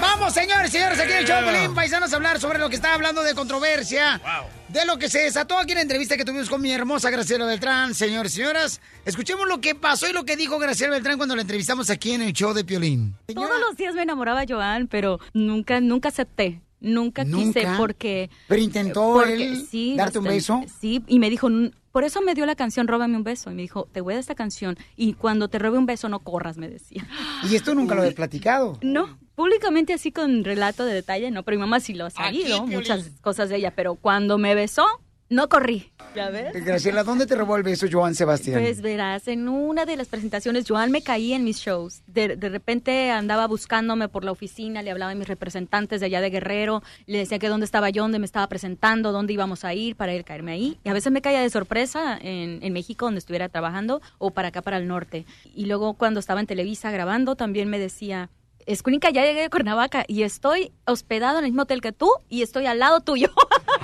Vamos, señores, señores, aquí en el show de Pelín, paisanos, a hablar sobre lo que está hablando de controversia. De lo que se desató aquí en la entrevista que tuvimos con mi hermosa Graciela Beltrán, señores y señoras. Escuchemos lo que pasó y lo que dijo Graciela Beltrán cuando la entrevistamos aquí en el show de Piolín. Todos los días me enamoraba Joan, pero nunca, nunca acepté. Nunca, quise porque... Pero intentó porque- él sí, darte un bastante. beso. Sí, y me dijo, "N- por eso me dio la canción Róbame un beso. Y me dijo, te voy a dar esta canción y cuando te robe un beso no corras, me decía. Y esto nunca lo he platicado. No, públicamente así con relato de detalle, no, pero mi mamá sí lo ha sabido, muchas cosas de ella, pero cuando me besó, no corrí. ¿Ya ves? Graciela, ¿dónde te robó el beso Joan Sebastián? Pues verás, en una de las presentaciones, Joan me caía en mis shows. De, de repente andaba buscándome por la oficina, le hablaba a mis representantes de allá de Guerrero, le decía que dónde estaba yo, dónde me estaba presentando, dónde íbamos a ir para él caerme ahí. Y a veces me caía de sorpresa en, en México, donde estuviera trabajando, o para acá, para el norte. Y luego cuando estaba en Televisa grabando, también me decía... Escunica, ya llegué de Cuernavaca y estoy hospedado en el mismo hotel que tú y estoy al lado tuyo.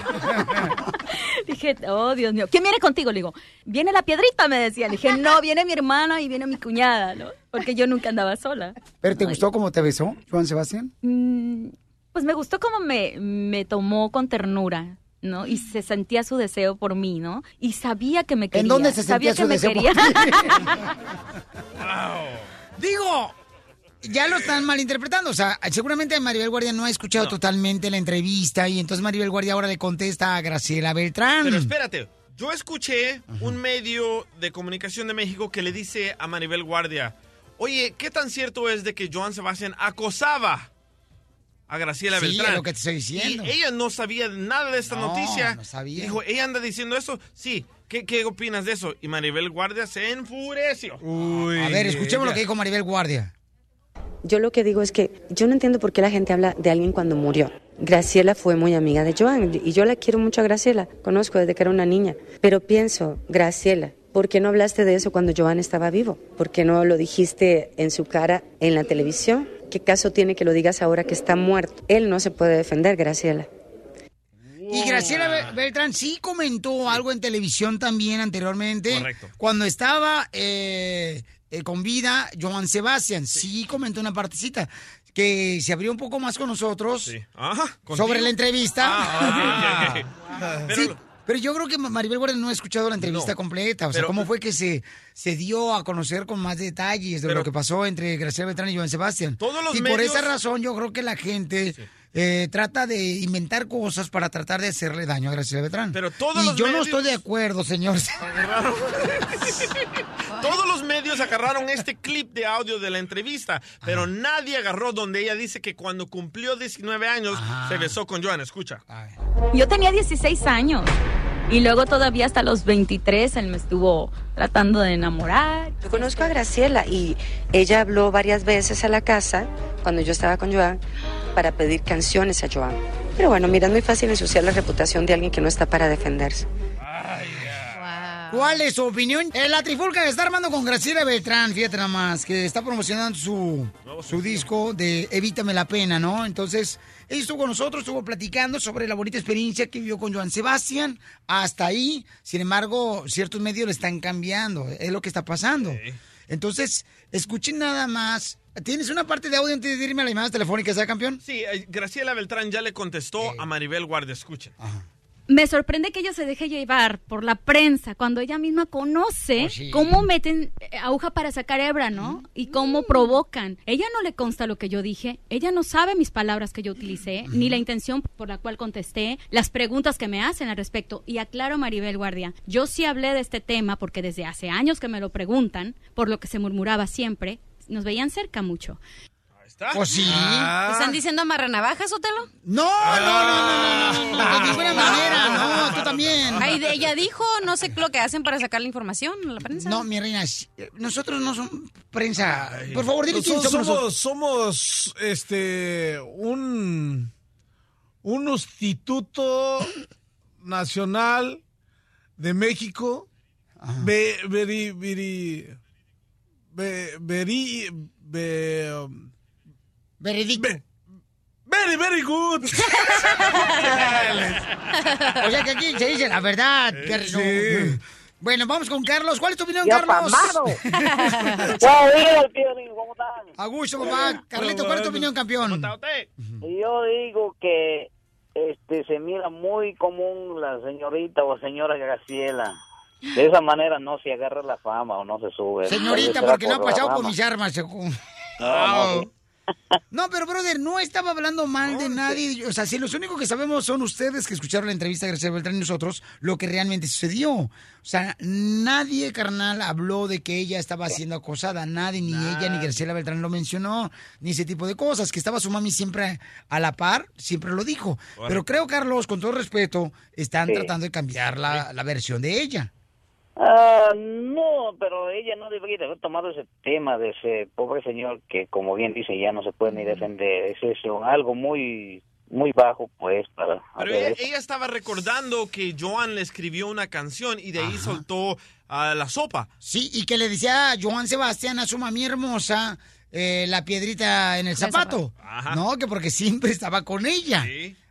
Dije, oh, Dios mío, ¿quién viene contigo? Le digo, viene la piedrita, me decía. Le dije, no, viene mi hermana y viene mi cuñada, ¿no? Porque yo nunca andaba sola. ¿Pero te gustó cómo te besó Joan Sebastián? Mm, pues me gustó cómo me, me tomó con ternura. ¿no? Y se sentía su deseo por mí, ¿no? Y sabía que me quería. ¿En dónde se sabía sentía que su me deseo por quería. Digo, ya lo están malinterpretando. O sea, seguramente Maribel Guardia no ha escuchado totalmente la entrevista y entonces Maribel Guardia ahora le contesta a Graciela Beltrán. Pero espérate, yo escuché un medio de comunicación de México que le dice a Maribel Guardia, oye, ¿qué tan cierto es de que Joan Sebastián acosaba a Graciela Sí, Beltrán? es lo que te estoy diciendo. Y ella no sabía nada de esta No, noticia. no sabía. Dijo, ella anda diciendo eso. Sí, ¿qué, qué opinas de eso? Y Maribel Guardia se enfureció. a ver, escuchemos lo que dijo Maribel Guardia. Yo lo que digo es que yo no entiendo por qué la gente habla de alguien cuando murió. Graciela fue muy amiga de Joan y yo la quiero mucho a Graciela, conozco desde que era una niña, pero pienso, Graciela, ¿por qué no hablaste de eso cuando Joan estaba vivo? ¿Por qué no lo dijiste en su cara en la televisión? ¿Qué caso tiene que lo digas ahora que está muerto? Él no se puede defender, Graciela. Y Graciela Be- Beltrán sí comentó algo en televisión también anteriormente. Correcto. Cuando estaba eh, eh, con vida Joan Sebastián. Sí. comentó una partecita. Que se abrió un poco más con nosotros sobre la entrevista. Ah. Pero- Sí, pero yo creo que Maribel Guardia no ha escuchado la entrevista No. completa. O sea, Pero- ¿cómo fue que se, se dio a conocer con más detalles de Pero- lo que pasó entre Graciela Beltrán y Joan Sebastián? Todos los y por esa razón yo creo que la gente eh, trata de inventar cosas para tratar de hacerle daño a Graciela Beltrán. Pero todos y los yo no estoy de acuerdo, señor. Todos los medios agarraron este clip de audio de la entrevista, pero nadie agarró donde ella dice que cuando cumplió 19 años se besó con Joan. Escucha. Yo tenía 16 años y luego todavía hasta los 23 él me estuvo tratando de enamorar. Yo conozco a Graciela y ella habló varias veces a la casa cuando yo estaba con Joan para pedir canciones a Joan. Pero bueno, mira, es muy fácil ensuciar la reputación de alguien que no está para defenderse. ¿Cuál es su opinión? Eh, la trifulca que está armando con Graciela Beltrán, fíjate nada más, que está promocionando su, su disco de Evítame la pena, ¿no? Entonces, ella estuvo con nosotros, estuvo platicando sobre la bonita experiencia que vivió con Joan Sebastián. Hasta ahí, sin embargo, ciertos medios le están cambiando, es lo que está pasando. Entonces, escuchen nada más. ¿Tienes una parte de audio antes de irme a la llamada telefónica, ¿sabes, campeón? Sí, eh, Graciela Beltrán ya le contestó a Maribel Guardia. Escuchen. Me sorprende que ella se deje llevar por la prensa cuando ella misma conoce Oh, sí. cómo meten eh, aguja para sacar hebra, ¿no? Y cómo provocan. Ella no le consta lo que yo dije, ella no sabe mis palabras que yo utilicé, ni la intención por la cual contesté, las preguntas que me hacen al respecto. Y aclaro, Maribel Guardia, yo sí hablé de este tema porque desde hace años que me lo preguntan, por lo que se murmuraba siempre, nos veían cerca mucho. Pues sí. ¿Te ¿Están diciendo amarranavajas, Otelo? No, no, no, no, no, no, de ninguna manera, no, tú también. Ay, de- ella dijo, no sé lo que hacen para sacar la información a la prensa. No, mi reina, s- nosotros no somos prensa. Por favor, dile quién Nosotros somos somos, nosotros. somos, este, un, un instituto nacional de México. Ve, veri, veri, ve- veri, ve, um, Veredicto. very, very good. O sea que aquí se dice la verdad. no. sí. Bueno, vamos con Carlos. ¿Cuál es tu opinión, Carlos? A gusto, papá. Carlito, ¿cuál es tu opinión, campeón? Yo digo que este se mira muy común la señorita o señora Graciela. De esa manera no se agarra la fama o no se sube. Señorita, porque no ha pasado por mis armas. No, no, No, pero brother, no estaba hablando mal de nadie. O sea, si los únicos que sabemos son ustedes que escucharon la entrevista de Graciela Beltrán y nosotros, lo que realmente sucedió. O sea, nadie, carnal, habló de que ella estaba siendo acosada. Nadie, ni ella, ni Graciela Beltrán lo mencionó, ni ese tipo de cosas. Que estaba su mami siempre a la par, siempre lo dijo. Pero creo, Carlos, con todo respeto, están Sí. tratando de cambiar la, la versión de ella. Ah, no, pero ella no debería de haber tomado ese tema de ese pobre señor que, como bien dice, ya no se puede ni defender. Es eso, algo muy muy bajo, pues, para Pero ella, estaba recordando que Joan le escribió una canción y de ahí soltó a la sopa. Sí, y que le decía a Joan Sebastián a su mami hermosa eh, la piedrita en el zapato. Ajá. No, que porque siempre estaba con ella.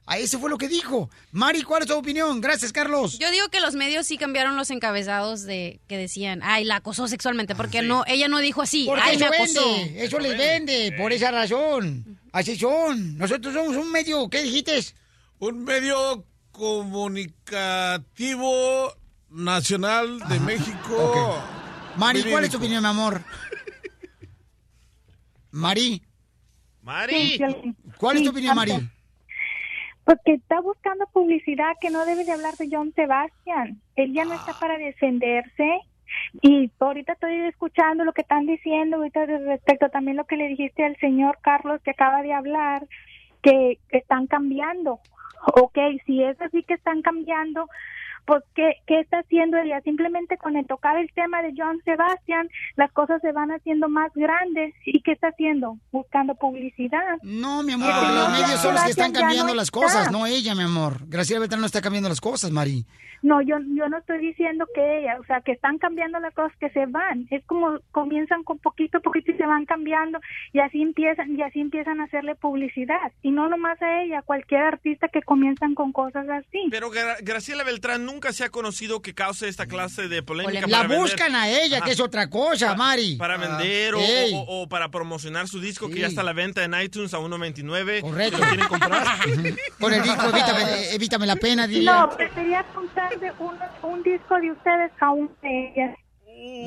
A eso fue lo que dijo. Mari, ¿cuál es tu opinión? Gracias, Carlos. Yo digo que los medios sí cambiaron los encabezados de que decían, ay, la acosó sexualmente, porque no, ella no dijo así, Porque ay, me eso acosó. vende, eso les vende, por esa razón. Así son. Nosotros somos un medio, ¿qué dijiste? Un medio comunicativo nacional de México. Mari, ¿cuál es tu opinión, mi amor? Mari. Mari. ¿Cuál es tu opinión, Mari? Porque está buscando publicidad que no debe de hablar de John Sebastian. Él ya no está para defenderse. Y ahorita estoy escuchando lo que están diciendo, ahorita de- respecto también lo que le dijiste al señor Carlos que acaba de hablar, que, que están cambiando. Ok, si es así que están cambiando, pues ¿qué, ¿qué está haciendo ella? Simplemente con el tocar el tema de John Sebastian, las cosas se van haciendo más grandes. ¿Y qué está haciendo? Buscando publicidad. No, mi amor, porque los medios son los que están cambiando las cosas, no ella, mi amor. Graciela Beltrán no está cambiando las cosas, Mari. No, yo, yo no estoy diciendo que ella, o sea, que están cambiando las cosas que se van. Es como comienzan con poquito a poquito y se van cambiando y así empiezan y así empiezan a hacerle publicidad. Y no nomás a ella, a cualquier artista que comienzan con cosas así. Pero Gra- Graciela Beltrán nunca se ha conocido que cause esta clase de polémica. La vender- buscan a ella, Ajá. que es otra cosa, Mari. Para vender o, Ey. o- o para promocionar su disco que ya está a la venta en iTunes a 1.29. Correcto. ¿Lo quieren comprar? Con el disco Evítame, eh, evítame la pena, dile. No, prefería contar de un, un disco de ustedes a un de ellas.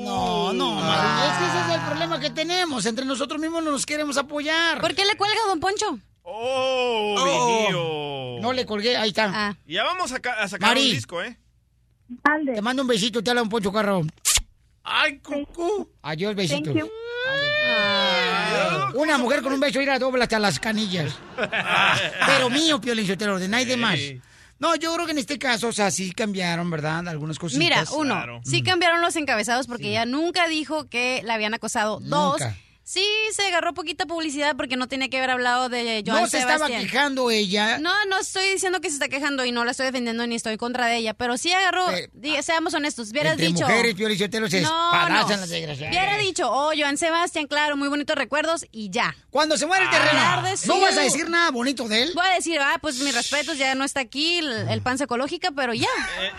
No, no, Mari, es que ese es el problema que tenemos. Entre nosotros mismos no nos queremos apoyar. ¿Por qué le cuelga, don Poncho? Oh, No le colgué, ahí está. Y ya vamos a, ca- a sacar Mari. un disco, ¿eh? Te mando un besito, te habla un Poncho Carro. ¡Ay, cucú! Adiós, besitos. Thank you. Ah. Una mujer con un beso ir a doble hasta las canillas. Pero mío, Piolín Sotelo, de nadie más. No, yo creo que en este caso, o sea, sí cambiaron, ¿verdad? Algunas cositas. Mira, uno, sí cambiaron los encabezados porque ella nunca dijo que la habían acosado. Dos, Nunca. Sí se agarró poquita publicidad porque no tenía que haber hablado de Joan No se estaba quejando ella. No, no estoy diciendo que se está quejando y no la estoy defendiendo ni estoy contra de ella, pero sí agarró, diga, seamos honestos, hubieras Entre dicho... mujeres, Piolín Sotelo, se No, no. las. Hubiera dicho, oh, Joan Sebastián, claro, muy bonitos recuerdos y ya. Cuando se muere el terreno, de ¿no vas a decir nada bonito de él? Voy a decir, ah, pues mis respetos, ya no está aquí el, el panza ecológica, pero ya.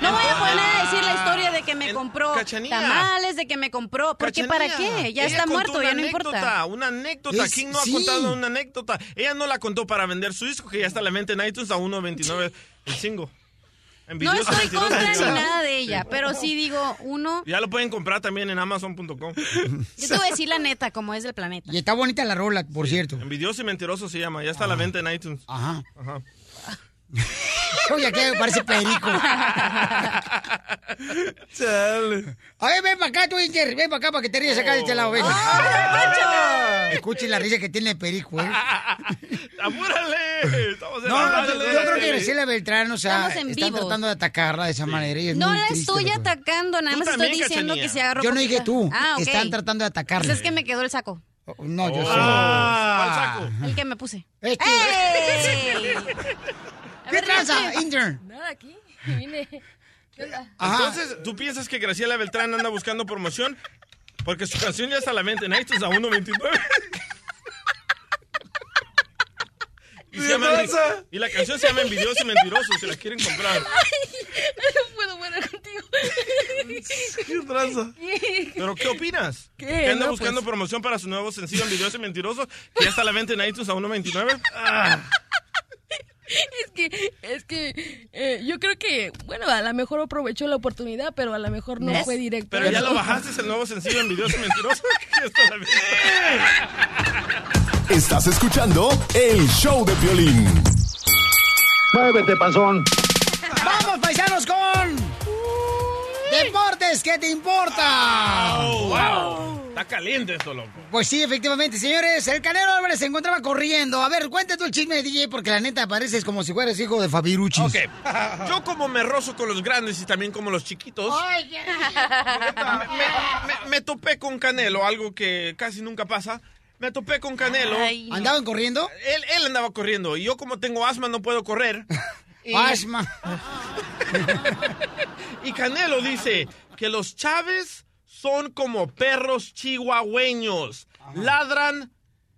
No voy a poner a decir la historia de que me compró Cachanilla. tamales, de que me compró, porque ¿para qué? Ya Ella está muerto, ya no anécdota. Una anécdota. Es- ¿Quién no ha contado una anécdota? Ella no la contó para vender su disco, que ya está a la venta en iTunes a 1.29 el single. No Envidiosa, estoy contra ni nada de ella, pero sí digo, uno, Ya lo pueden comprar también en Amazon.com. yo te voy a decir la neta, como es del planeta. Y está bonita la rola, por cierto. Envidioso y mentiroso se llama. Ya está a la venta en iTunes. Ajá. Ajá. Oye, que parece perico. A ver, ven para acá, tú, Inter. Ven para acá para que te rías acá de este lado. Ven. Escuchen la risa que tiene el perico, ¿eh? ¡Apúrale! Estamos en No, la yo, creo que Graciela Beltrán, o sea, Estamos en están vivo. tratando de atacarla de esa manera. y es No la triste, estoy atacando, nada más estoy diciendo que se agarró Yo no dije tú. Ah, ok. Están tratando de atacarla. Pues es que me quedó el saco. No, yo sé. Ah. ¿Cuál saco? El que me puse. Este- ¡Ey! ¿Qué tranza, Intern? Nada, aquí. Vine. Entonces, ¿tú piensas que Graciela Beltrán anda buscando promoción? Porque su canción ya está a la venta en iTunes a 1.29. Y, se llama- y la canción se llama Envidioso y Mentiroso, si la quieren comprar. No puedo hablar contigo. ¿Qué tranza? ¿Pero qué opinas? ¿Qué? ¿Que anda No, buscando pues. promoción para su nuevo sencillo Envidioso y Mentiroso? Que ya está a la venta en iTunes a 1.29. Ah. Es que, es que eh, yo creo que, bueno, a lo mejor aprovechó la oportunidad, pero a lo mejor no ¿Ves? fue directo. Pero ya lo bajaste, es el nuevo sencillo Envidioso y Mentiroso. Que ya está a la venta. Estás escuchando el show de violín. Muévete, panzón. ¡Vamos, paisanos, con... Deportes, ¿qué te importa? Oh, wow. Está caliente esto, loco. Pues sí, efectivamente, señores, el Canelo Álvarez se encontraba corriendo. A ver, cuéntate el chisme de DJ, porque la neta pareces como si fueras hijo de Fabiruchis. Ok, yo como me rozo con los grandes y también como los chiquitos, me, me- me topé con Canelo, algo que casi nunca pasa. Me topé con Canelo. ¿Andaban corriendo? Él, él andaba corriendo y yo como tengo asma no puedo correr. Y- Asma. Y Canelo dice que los Chávez son como perros chihuahueños. Ladran,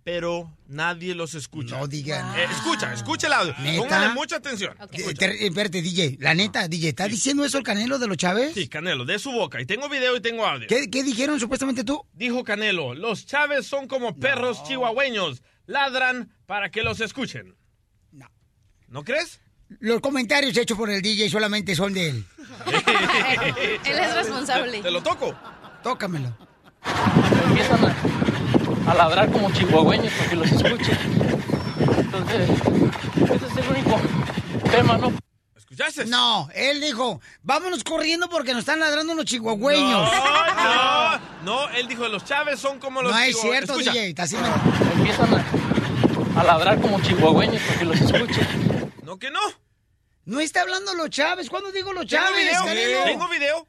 pero nadie los escucha. No digan. Eh, escucha, escucha el audio. Póngale mucha atención. Te- Espérate, DJ. La neta, DJ, ¿está diciendo eso el Canelo de los Chávez? Sí, Canelo, de su boca. Y tengo video y tengo audio. ¿Qué, qué dijeron supuestamente tú? Dijo Canelo, los Chávez son como perros chihuahueños. Ladran para que los escuchen. No. ¿No crees? Los comentarios hechos por el DJ solamente son de él. Él es responsable. Te lo toco. Tócamelo. empiezan a, a ladrar como chihuahueños para que los escuchen. Entonces, ese es el único tema, ¿no? ¿Escuchaste? No, él dijo, vámonos corriendo porque nos están ladrando los chihuahueños. No, no, no, él dijo, los Chávez son como los No es cierto, Escucha. DJ. Está haciendo... Empiezan a, a ladrar como chihuahueños para que los escuchen. No, que no. No está hablando los Chávez. ¿Cuándo digo los Tengo Chávez, video, Canelo? tengo video.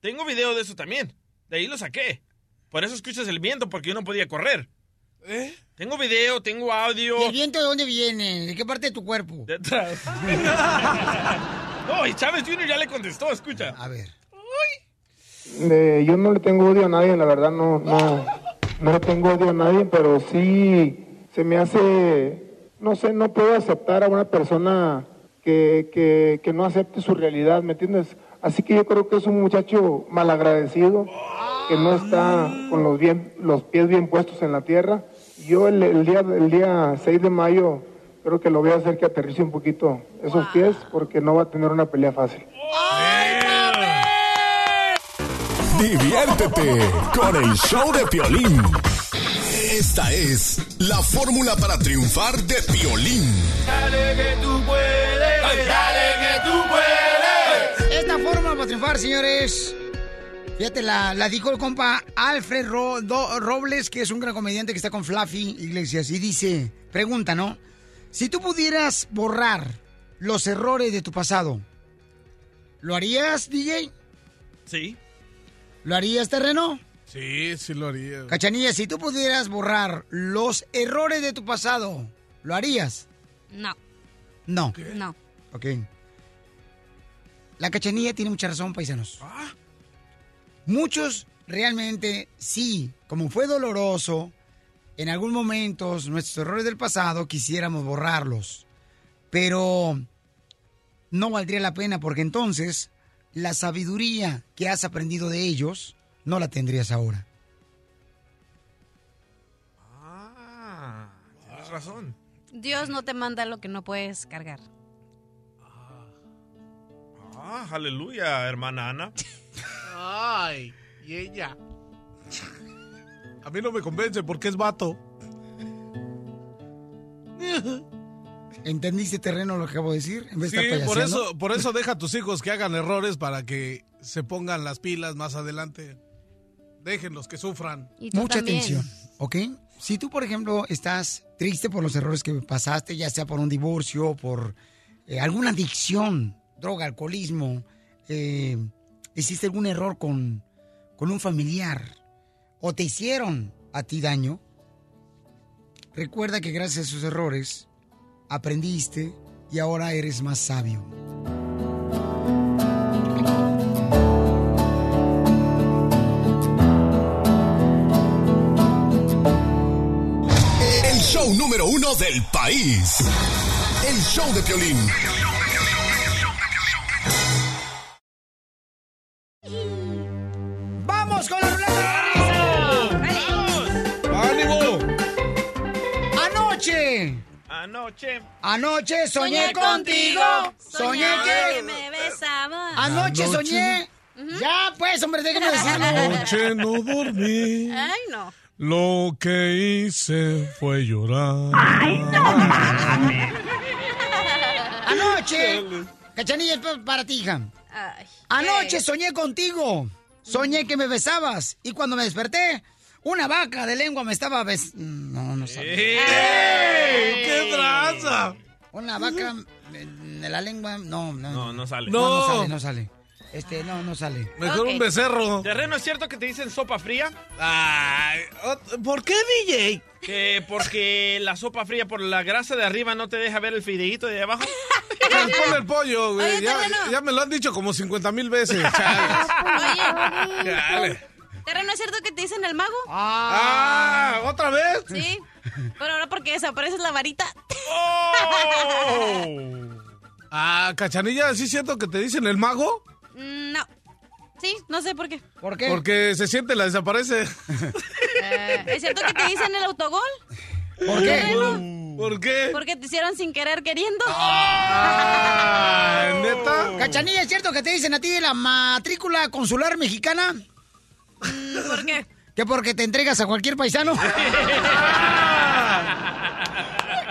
Tengo video de eso también. De ahí lo saqué. Por eso escuchas el viento, porque yo no podía correr. ¿Eh? Tengo video, tengo audio. ¿Y el viento de dónde viene? ¿De qué parte de tu cuerpo? De atrás. no, y Chávez Jr. ya le contestó, escucha. A ver. Eh, yo no le tengo odio a nadie, la verdad no, no, no le tengo odio a nadie, pero sí se me hace, no sé, no puedo aceptar a una persona que, que, que no acepte su realidad, ¿me entiendes? Así que yo creo que es un muchacho malagradecido, que no está con los, bien, los pies bien puestos en la tierra. Yo el, el día, el día 6 de mayo creo que lo voy a hacer que aterrice un poquito esos pies, porque no va a tener una pelea fácil. Diviértete con el show de Piolín. Esta es la fórmula para triunfar de Piolín. Dale que tú puedes, dale que tú puedes. Esta fórmula para triunfar, señores. Fíjate, la, la dijo el compa Alfred Ro- Do- Robles, que es un gran comediante que está con Fluffy Iglesias. Y dice, pregunta, ¿no? Si tú pudieras borrar los errores de tu pasado, ¿lo harías, DJ? Sí. ¿Lo harías, terreno? Sí, sí lo haría. Cachanilla, si tú pudieras borrar los errores de tu pasado, ¿lo harías? No, No. no. Ok. La cachanilla tiene mucha razón, paisanos. Muchos realmente sí, como fue doloroso, en algún momento nuestros errores del pasado quisiéramos borrarlos. Pero no valdría la pena porque entonces la sabiduría que has aprendido de ellos no la tendrías ahora. Ah, tienes razón. Dios no te manda lo que no puedes cargar. Ah, aleluya, hermana Ana. Ay, y ella. A mí no me convence porque es vato. ¿Entendiste terreno lo que acabo de decir? En vez Sí, de estar por eso, por eso deja a tus hijos que hagan errores para que se pongan las pilas más adelante. Déjenlos que sufran. Mucha atención, ¿ok? Si tú, por ejemplo, estás triste por los errores que pasaste, ya sea por un divorcio, por eh, alguna adicción, droga, alcoholismo, eh, hiciste algún error con, con un familiar o te hicieron a ti daño, recuerda que gracias a esos errores aprendiste y ahora eres más sabio. El show número uno del país. El show de Piolín. Anoche, Anoche. anoche soñé, contigo. Soñé que... me besaba. Anoche Anoche. soñé. Ya, pues, hombre, déjame decirlo. Anoche no dormí. Ay, no. Lo que hice fue llorar. Anoche, Cachanilla, es pa- para ti, hija. Ay, Anoche soñé contigo. Soñé que me besabas. Y cuando me desperté, una vaca de lengua me estaba bes... No, no sabe. ¡Ey! ¡Qué tranza! Una vaca de la lengua... No, no. No, no sale. No, no No. sale, no sale. Este, no, no sale. Mejor un becerro. ¿Terreno es cierto que te dicen sopa fría? Ay, ¿por qué, DJ? Que porque la sopa fría por la grasa de arriba no te deja ver el fideíto de abajo. Ponle el pollo, güey. Oye, Ya, me lo han dicho como 50 mil veces. Chale. Oye, Chale. ¿terreno es cierto que te dicen el mago? Ah, ¿otra vez? Sí. Pero ahora porque desapareces la varita. Ah, cachanilla, ¿sí es cierto que te dicen el mago? Mm, No. Sí, no sé por qué. ¿Por qué? Porque se siente, la desaparece. Eh, ¿Es cierto que te dicen el autogol? ¿Por qué? ¿Por qué? Porque te hicieron sin querer queriendo. Ah, ¿neta? Cachanilla, ¿es cierto que te dicen a ti la matrícula consular mexicana? Mm, ¿Por qué? ¿Que porque te entregas a cualquier paisano?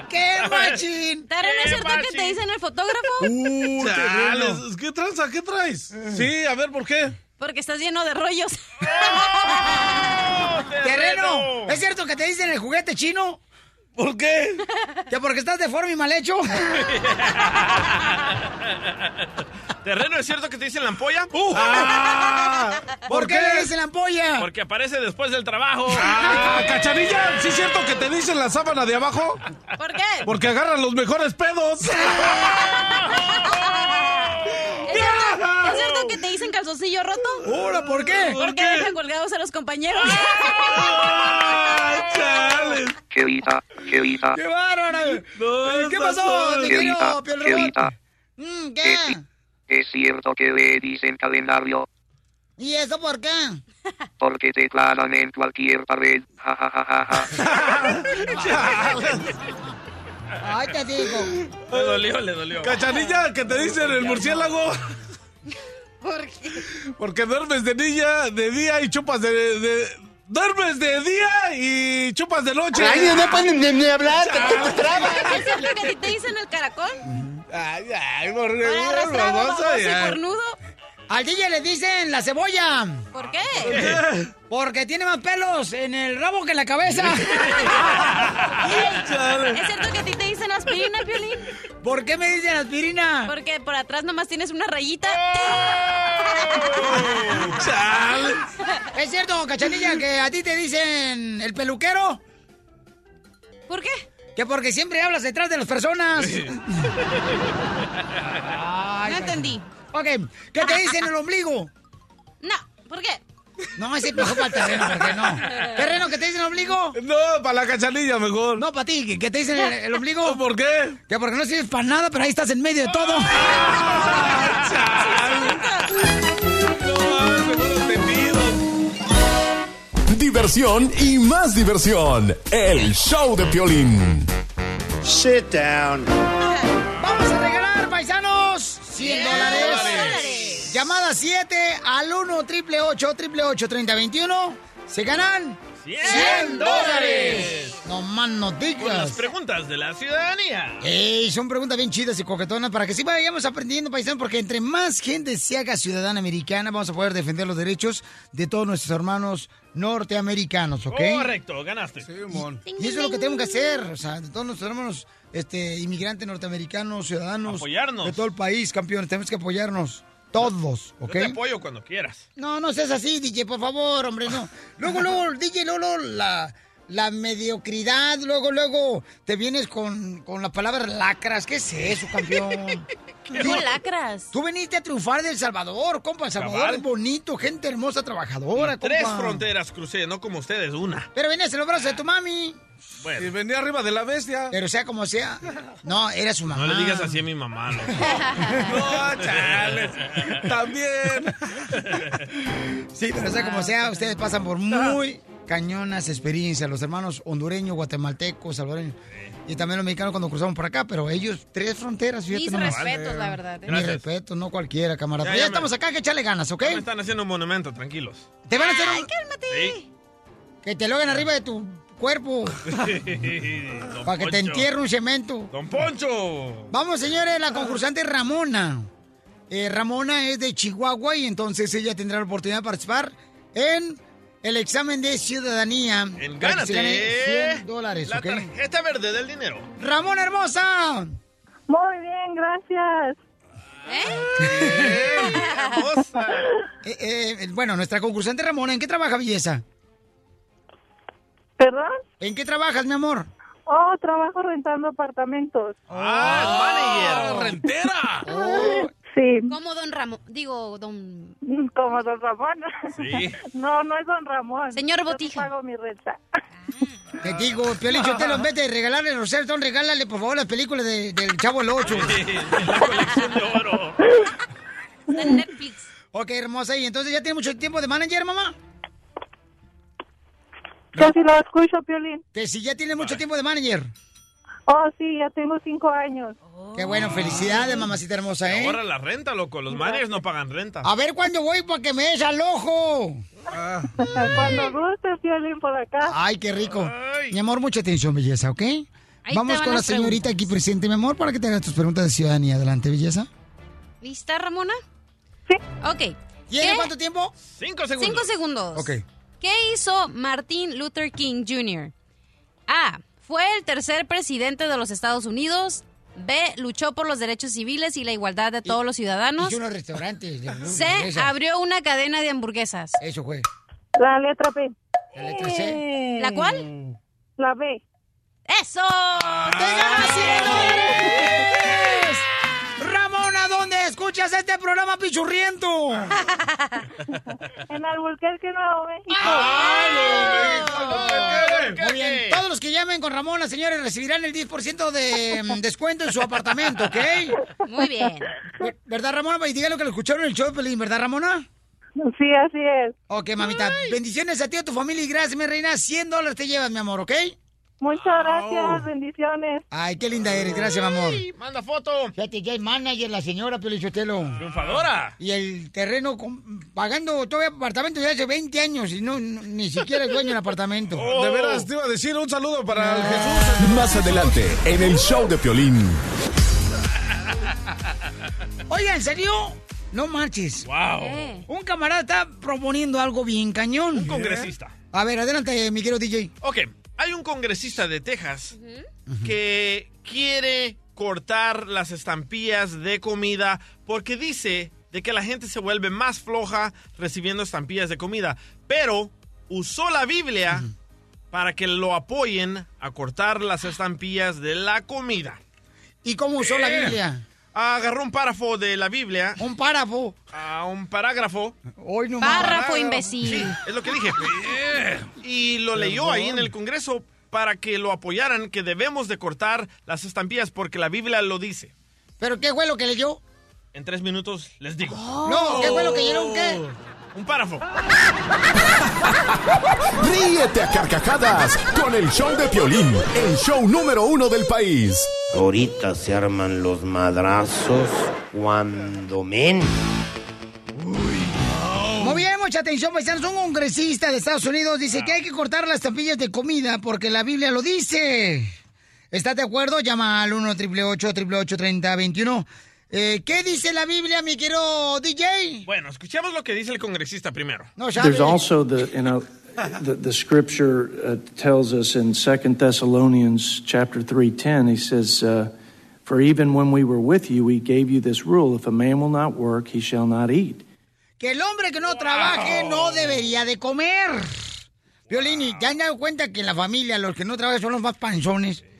¡Qué machín! ¿Terreno es cierto que te dicen el fotógrafo? Uh, chales, ¿Qué tranza? ¿Qué traes? Sí, a ver, ¿por qué? Porque estás lleno de rollos. ¡Terreno! ¿Es cierto que te dicen el juguete chino? ¿Por qué? ¿Que porque estás deforme y mal hecho? ¿Terreno es cierto que te dicen la ampolla? Ah, ¿Por qué le dicen la ampolla? Porque aparece después del trabajo. Ah, cachanilla, ¿sí es cierto que te dicen la sábana de abajo? ¿Por qué? Porque agarran los mejores pedos. ¿Es cierto, que te dicen calzoncillo roto? ¿Ahora por qué? Porque dejan colgados a los compañeros. Ah, chales. ¡Qué! Eh, ¿Qué estás pasó, mal. mi querida, querido Piel Robot? querida. Mm, ¿Qué? es cierto que le dicen calendario ¿Y eso por qué? porque te clavan en cualquier pared. Ja, ja, ja, ja, ja. Ay, te digo. Le dolió, le dolió. Cachanilla, que te dicen el murciélago. ¿Por qué? Porque duermes de niña, de día y chupas de, de, duermes de día y chupas de noche. Ay, no pueden ni, ni hablar, te, te, te trabas. ¿Es cierto que a ti te dicen el caracol? Ay, ay, borrego, Ahora arrastrado, baboso, Al DJ le dicen la cebolla. ¿Por qué? Porque tiene más pelos en el rabo que en la cabeza. ¿Es cierto que a ti te dicen aspirina, Piolín? ¿Por qué me dicen aspirina? Porque por atrás nomás tienes una rayita. ¿Es cierto, cachanilla, que a ti te dicen el peluquero? ¿Por qué? Que porque siempre hablas detrás de las personas. No entendí. Ok, ¿qué te dicen el ombligo? No, ¿por qué? No, ese mejor para el terreno, ¿por qué no? ¿Terreno que te dicen el ombligo? No, para la cachanilla mejor. No, para ti, ¿que- ¿qué te dicen el, el ombligo? ¿Por qué? Que porque no sirves para nada, pero ahí estás en medio de todo. Diversión y más diversión. El show de Piolín. Sit down. Vamos a 100 dólares. Llamada 7 al 1 triple 8 triple 8 30 21. Se ganan 100 dólares. No más no Con las digas. preguntas de la ciudadanía. Ey, son preguntas bien chidas y coquetonas para que sí vayamos aprendiendo, paisanos, porque entre más gente se haga ciudadana americana, vamos a poder defender los derechos de todos nuestros hermanos norteamericanos, ¿ok? Correcto, ganaste. Y eso es lo que tenemos que hacer, o sea, de todos nuestros hermanos este, inmigrantes norteamericanos, ciudadanos. Apoyarnos. De todo el país, campeones, tenemos que apoyarnos. Todos, Yo ¿ok? te apoyo cuando quieras. No, no seas así, DJ, por favor, hombre, no. Luego, luego, DJ, luego, luego, la, la mediocridad, luego, luego, te vienes con, con la palabra lacras. ¿Qué es eso, campeón? ¿Cómo lacras? Tú veniste a triunfar de El Salvador, compa. El Salvador Cabal. es bonito, gente hermosa, trabajadora, Tres compa. fronteras crucé, no como ustedes, una. Pero venías en los brazos de tu mami. Bueno. Y venía arriba de la bestia. Pero sea como sea. No, era su mamá. No le digas así a mi mamá, loco. No, chales. También. Sí, pero sea como sea, ustedes pasan por muy cañonas experiencias. Los hermanos hondureños, guatemaltecos, salvadoreños. Y también los mexicanos cuando cruzamos por acá. Pero ellos, tres fronteras, fíjate Mis nomás. respetos, la verdad. ¿eh? Mis respetos, no cualquiera, camarada. Ya, Pero ya ya, me- estamos acá, hay que echarle ganas, ¿ok? Ya Me están haciendo un monumento, tranquilos. Te van a hacer Ay, cálmate. Sí. Que te lo hagan arriba de tu cuerpo. Para que te entierre un cemento. ¡Don Poncho! Vamos, señores, la concursante Ramona. Eh, Ramona es de Chihuahua y entonces ella tendrá la oportunidad de participar en el examen de ciudadanía. En se gane Gánate 100 dólares, la ¿ok? tarjeta verde del dinero. Ramona hermosa. Muy bien, gracias. Eh, eh, bueno, nuestra concursante Ramona, ¿en qué trabaja, belleza? ¿Perdón? ¿En qué trabajas, mi amor? Oh, trabajo rentando apartamentos. ¡Ah, manager! ¡Rentera! Sí, Como don Ramón, digo, don... como don Ramón. Sí. No, no es don Ramón. Señor Yo Botija. pago mi renta. Te digo, Piolín, te lo vete de regalarle a Rosel, regálale por favor las películas de- del Chavo el 8. la colección de oro. Netflix. Ok, hermosa, y entonces ya tiene mucho tiempo de manager, mamá. Casi lo escucho, Piolín. Que si ya tiene mucho tiempo de manager. Oh, sí, ya tengo cinco años. Qué bueno, felicidades, mamacita hermosa, ¿eh? Ahora la renta, loco. Los managers no pagan renta. A ver cuándo voy para que me des al ojo. Cuando guste, Piolín, por acá. Ay, qué rico. Mi amor, mucha atención, belleza, ¿ok? Vamos con la señorita preguntas. aquí presente, mi amor, para que te hagas tus preguntas de ciudadanía. Adelante, belleza. ¿Lista, Ramona? Sí. Ok. ¿Tiene cuánto tiempo? Cinco segundos. Cinco segundos. Ok. ¿Qué hizo Martin Luther King Jr.? A. Fue el tercer presidente de los Estados Unidos. B. Luchó por los derechos civiles y la igualdad de todos los ciudadanos. Hice unos restaurantes. de C. Abrió una cadena de hamburguesas. Eso fue. La letra B. La letra C. ¿La cuál? La B. ¡Eso! ¡Te ganas escuchas este programa pichurriento? En Albuquerque, Nuevo México. Muy bien. Todos los que llamen con Ramona, señores, recibirán el 10% de mm, descuento en su apartamento, ¿ok? Muy bien. Ver- ¿Verdad, Ramona? Y dígalo que lo escucharon en el show de Pelín, ¿verdad, Ramona? Sí, así es. Ok, mamita. Bendiciones a ti y a tu familia y gracias, mi reina. 100 dólares te llevas, mi amor, ¿ok? Muchas gracias, bendiciones. Ay, qué linda eres, gracias, mi amor. Manda foto. Fíjate, ya es manager la señora Piolichotelo. Triunfadora. Y el terreno pagando todavía apartamento de hace 20 años y no, no- ni siquiera es dueño del apartamento. De veras, te iba a decir un saludo para el Jesús. Más adelante, en el show de Piolín. Oiga, ¿en serio? No marches. Wow. Un camarada está proponiendo algo bien cañón. Un congresista. A ver, adelante, mi querido DJ. Ok, hay un congresista de Texas que quiere cortar las estampillas de comida porque dice de que la gente se vuelve más floja recibiendo estampillas de comida, pero usó la Biblia para que lo apoyen a cortar las estampillas de la comida. ¿Y cómo usó la Eh, Biblia? Agarró un párrafo de la Biblia. Un párrafo. A un parágrafo. Hoy no Párrafo, imbécil. Sí, es lo que dije. Y lo leyó ahí en el Congreso para que lo apoyaran, que debemos de cortar las estampillas porque la Biblia lo dice. ¿Pero qué fue lo que leyó? En tres minutos les digo. No, ¿qué fue lo que llenó? ¿Qué? Un párrafo. Ríete a carcajadas con el show de Piolín, el show número uno del país. Ahorita se arman los madrazos cuando men. Muy bien, mucha atención, paisanos. Un congresista de Estados Unidos dice que hay que cortar las estampillas de comida porque la Biblia lo dice. ¿Estás de acuerdo? Llama al 1 888 3021 eh, ¿Qué dice la Biblia, mi querido DJ? Bueno, escuchemos lo que dice el congresista primero. No. There's also the you know the, the scripture uh, tells us in Second Thessalonians chapter three ten. He says, uh, "For even when we were with you, we gave you this rule: if a man will not work, he shall not eat." Que el hombre que no trabaje no debería de comer. Violini, ¿te han dado cuenta que en la familia los que no trabajan son los más panzones?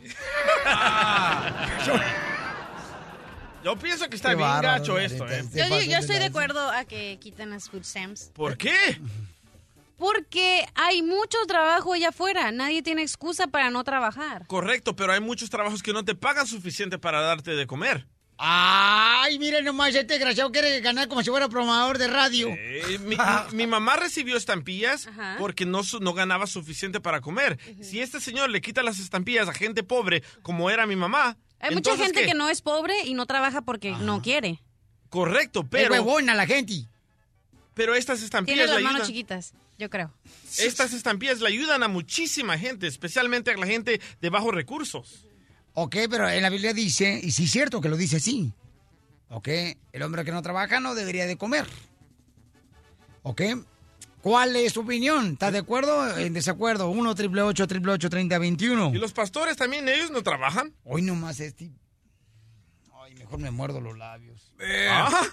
Yo pienso que está Qué bien bárbaro, gacho esto, ¿eh? Yo, estoy de acuerdo a que quiten las food stamps. ¿Por qué? Porque hay mucho trabajo allá afuera. Nadie tiene excusa para no trabajar. Correcto, pero hay muchos trabajos que no te pagan suficiente para darte de comer. Ay, miren nomás, este desgraciado quiere ganar como si fuera programador de radio. Eh, mi, mamá recibió estampillas Ajá. porque no, no ganaba suficiente para comer. Si este señor le quita las estampillas a gente pobre, como era mi mamá. Hay mucha entonces, gente ¿qué? que no es pobre y no trabaja porque no quiere. Correcto, Pero... pero. huevona la gente. Pero estas Tiene estampillas las le manos ayudan. chiquitas, yo creo. Estas estampillas le ayudan a muchísima gente, especialmente a la gente de bajos recursos. Ok, pero en la Biblia dice, y sí es cierto que lo dice así. Ok, el hombre que no trabaja no debería de comer. Ok, ¿cuál es tu opinión? ¿Estás de acuerdo o en desacuerdo? 1 triple 8 triple 8 30 21. ¿Y los pastores también, ellos no trabajan? Hoy nomás este. Ay, mejor me muerdo los labios. Ah.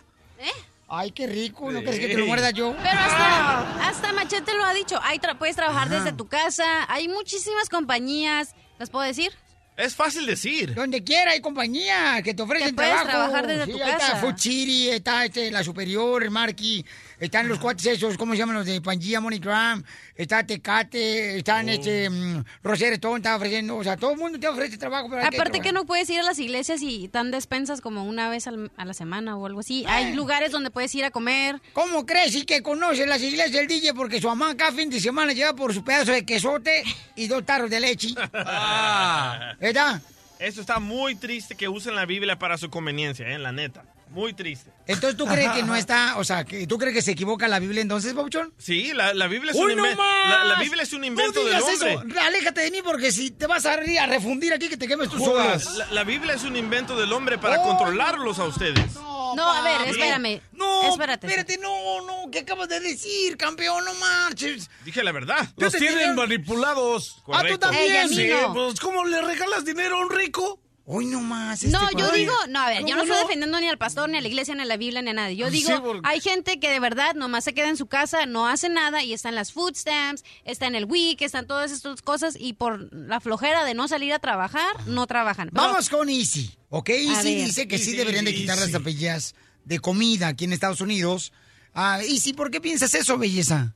Ay, qué rico, ¿no crees que te lo muerda yo? Pero hasta, hasta Machete lo ha dicho. Hay tra- puedes trabajar Ajá. desde tu casa. Hay muchísimas compañías. ¿Las puedo decir? Es fácil decir. Donde quiera hay compañía que te ofrecen Que puedes trabajo. trabajar desde Sí, tu ahí Está casa. Food City, está este, la Superior, el Marquis, están los cuates esos, ¿cómo se llaman los de Pangea, MoneyGram? Está Tecate, Oh. están este, mm, Roser Stone, está ofreciendo, o sea, todo el mundo te ofrece trabajo. Pero Aparte que no puedes ir a las iglesias y dan despensas como una vez al- a la semana o algo así. Hay lugares donde puedes ir a comer. ¿Cómo crees y que conoce las iglesias del DJ? Porque su mamá cada fin de semana lleva por su pedazo de quesote y dos tarros de leche. Ah. ¿Verdad? Eso está muy triste que usen la Biblia para su conveniencia, ¿eh? la neta. Muy triste. Entonces, ¿tú crees que no está, o sea, que tú crees que se equivoca la Biblia entonces, Pabuchón? Sí, la, la Biblia es ¡Uy, un no inven- más! la, la Biblia es un invento no del digas hombre. eso, aléjate de mí porque si te vas a, ir a refundir aquí que te quemes tú solo. La, la Biblia es un invento del hombre para Oh, controlarlos a ustedes. No, a ver, espérame. No, Espérate. espérate, no, no, ¿qué acabas de decir, campeón? No marches. Dije la verdad. Los tienen manipulados. Ah, tú Correcto. también. Ey, Sí, no. pues ¿cómo le regalas dinero a un rico? Hoy no más. No, yo digo, no, a ver, yo no ¿Cómo estoy defendiendo ni al pastor, ni a la iglesia, ni a la Biblia, ni a nadie. Yo Sí, digo, porque- hay gente que de verdad nomás se queda en su casa, no hace nada y está en las food stamps, está en el WIC, están todas estas cosas y por la flojera de no salir a trabajar, no trabajan. Vamos con Easy, ¿ok? Easy dice que sí deberían de quitar las Easy. tampillas de comida aquí en Estados Unidos. Ah, Easy, ¿por qué piensas eso, belleza?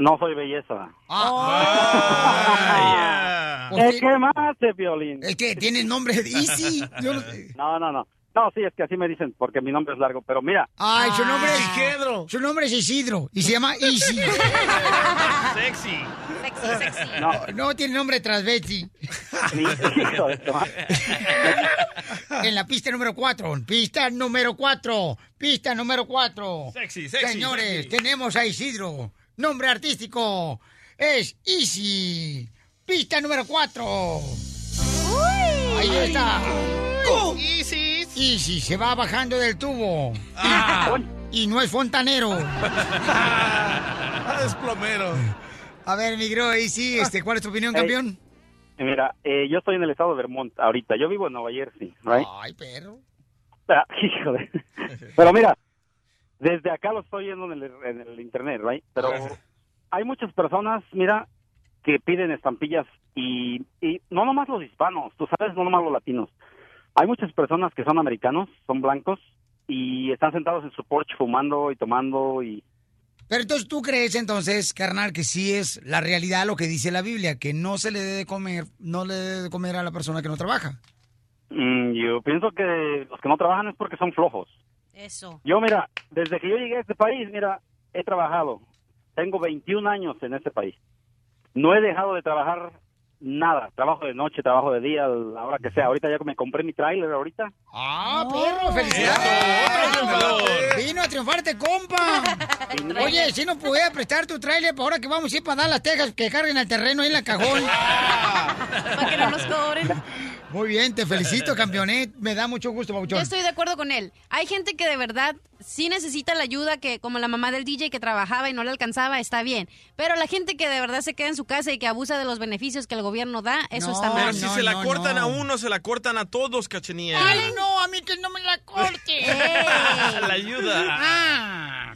No soy belleza. Ah. ¿Qué, qué más, eh, violín? Es que tiene el nombre de Easy. Yo no sé. No, no, no. No, sí, es que así me dicen, porque mi nombre es largo, pero mira. Ay, su nombre es... Su nombre es Isidro y se llama Easy. Sexy. Sexy, sexy. No, no tiene nombre transvesti. de. En la pista número 4. Pista número 4. Pista número 4. Sexy, sexy, Señores, sexy. tenemos a Isidro. Nombre artístico es Easy. Pista número 4. Ahí está. Easy. Easy se va bajando del tubo. Ah. Y no es fontanero. es plomero. A ver, migro, Easy, este, ¿cuál es tu opinión, Ey. campeón? Mira, eh, yo estoy en el estado de Vermont ahorita. Yo vivo en Nueva Jersey, right? Ay, perro. Ah, Pero mira, desde acá lo estoy viendo en el, en el internet, right? Pero hay muchas personas, mira, que piden estampillas y, y no nomás los hispanos, tú sabes, no nomás los latinos. Hay muchas personas que son americanos, son blancos y están sentados en su porche fumando y tomando y Pero entonces tú crees entonces, carnal, que sí es la realidad lo que dice la Biblia, que no se le debe de comer, no le debe de comer a la persona que no trabaja. mm, yo pienso que los que no trabajan es porque son flojos. Eso. Yo, mira, desde que yo llegué a este país, mira, he trabajado. Tengo 21 años en este país. No he dejado de trabajar nada. Trabajo de noche, trabajo de día, la hora que sea. Ahorita ya me compré mi tráiler ahorita. ¡Ah, perro! ¡Felicidades! ¡Vino a triunfarte, compa! Oye, si no pudiera prestar tu trailer para ahora que vamos a ir para Dallas, Texas, que carguen el terreno ahí en la cajón. Para que no nos cobren. Muy bien, te felicito, campeonet. Me da mucho gusto, Yo Pauchón. estoy de acuerdo con él. Hay gente que de verdad sí necesita la ayuda, que como la mamá del DJ que trabajaba y no le alcanzaba, está bien. Pero la gente que de verdad se queda en su casa y que abusa de los beneficios que el gobierno da, eso está Pero mal. si se la cortan a uno, se la cortan a todos, cachenía. ¡Ay, no! A mí que no me la corte. la ayuda. Ah.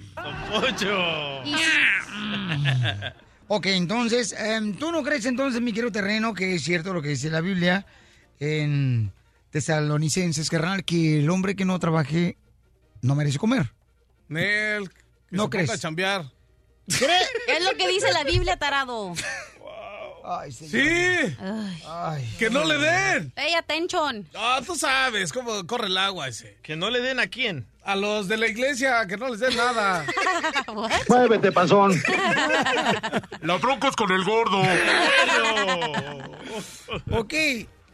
Pocho. Ok, entonces, em, ¿tú no crees entonces, mi querido terreno, que es cierto lo que dice la Biblia en Tesalonicenses, carnal, que el hombre que no trabaje no merece comer? Nel, que No se crees. ponga a chambear. Es lo que dice la Biblia, tarado. Sí. Que no le den. Pay attention. Ah, tú sabes cómo corre el agua ese. ¿Que no le den a quién? A los de la iglesia, que no les den nada. Muévete, panzón. La bronca es con el gordo. Ok,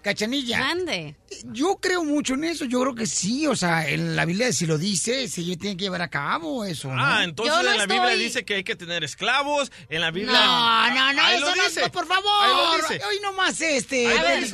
cachanilla. Mande. Yo creo mucho en eso, yo creo que sí, o sea, en la Biblia si lo dice, se tiene que llevar a cabo eso, ¿no? Ah, entonces en la Biblia dice que hay que tener esclavos. En la Biblia. No, no, no, Ahí eso lo no, dice. no, por favor. Ahí lo dice. Hoy nomás este. A ver.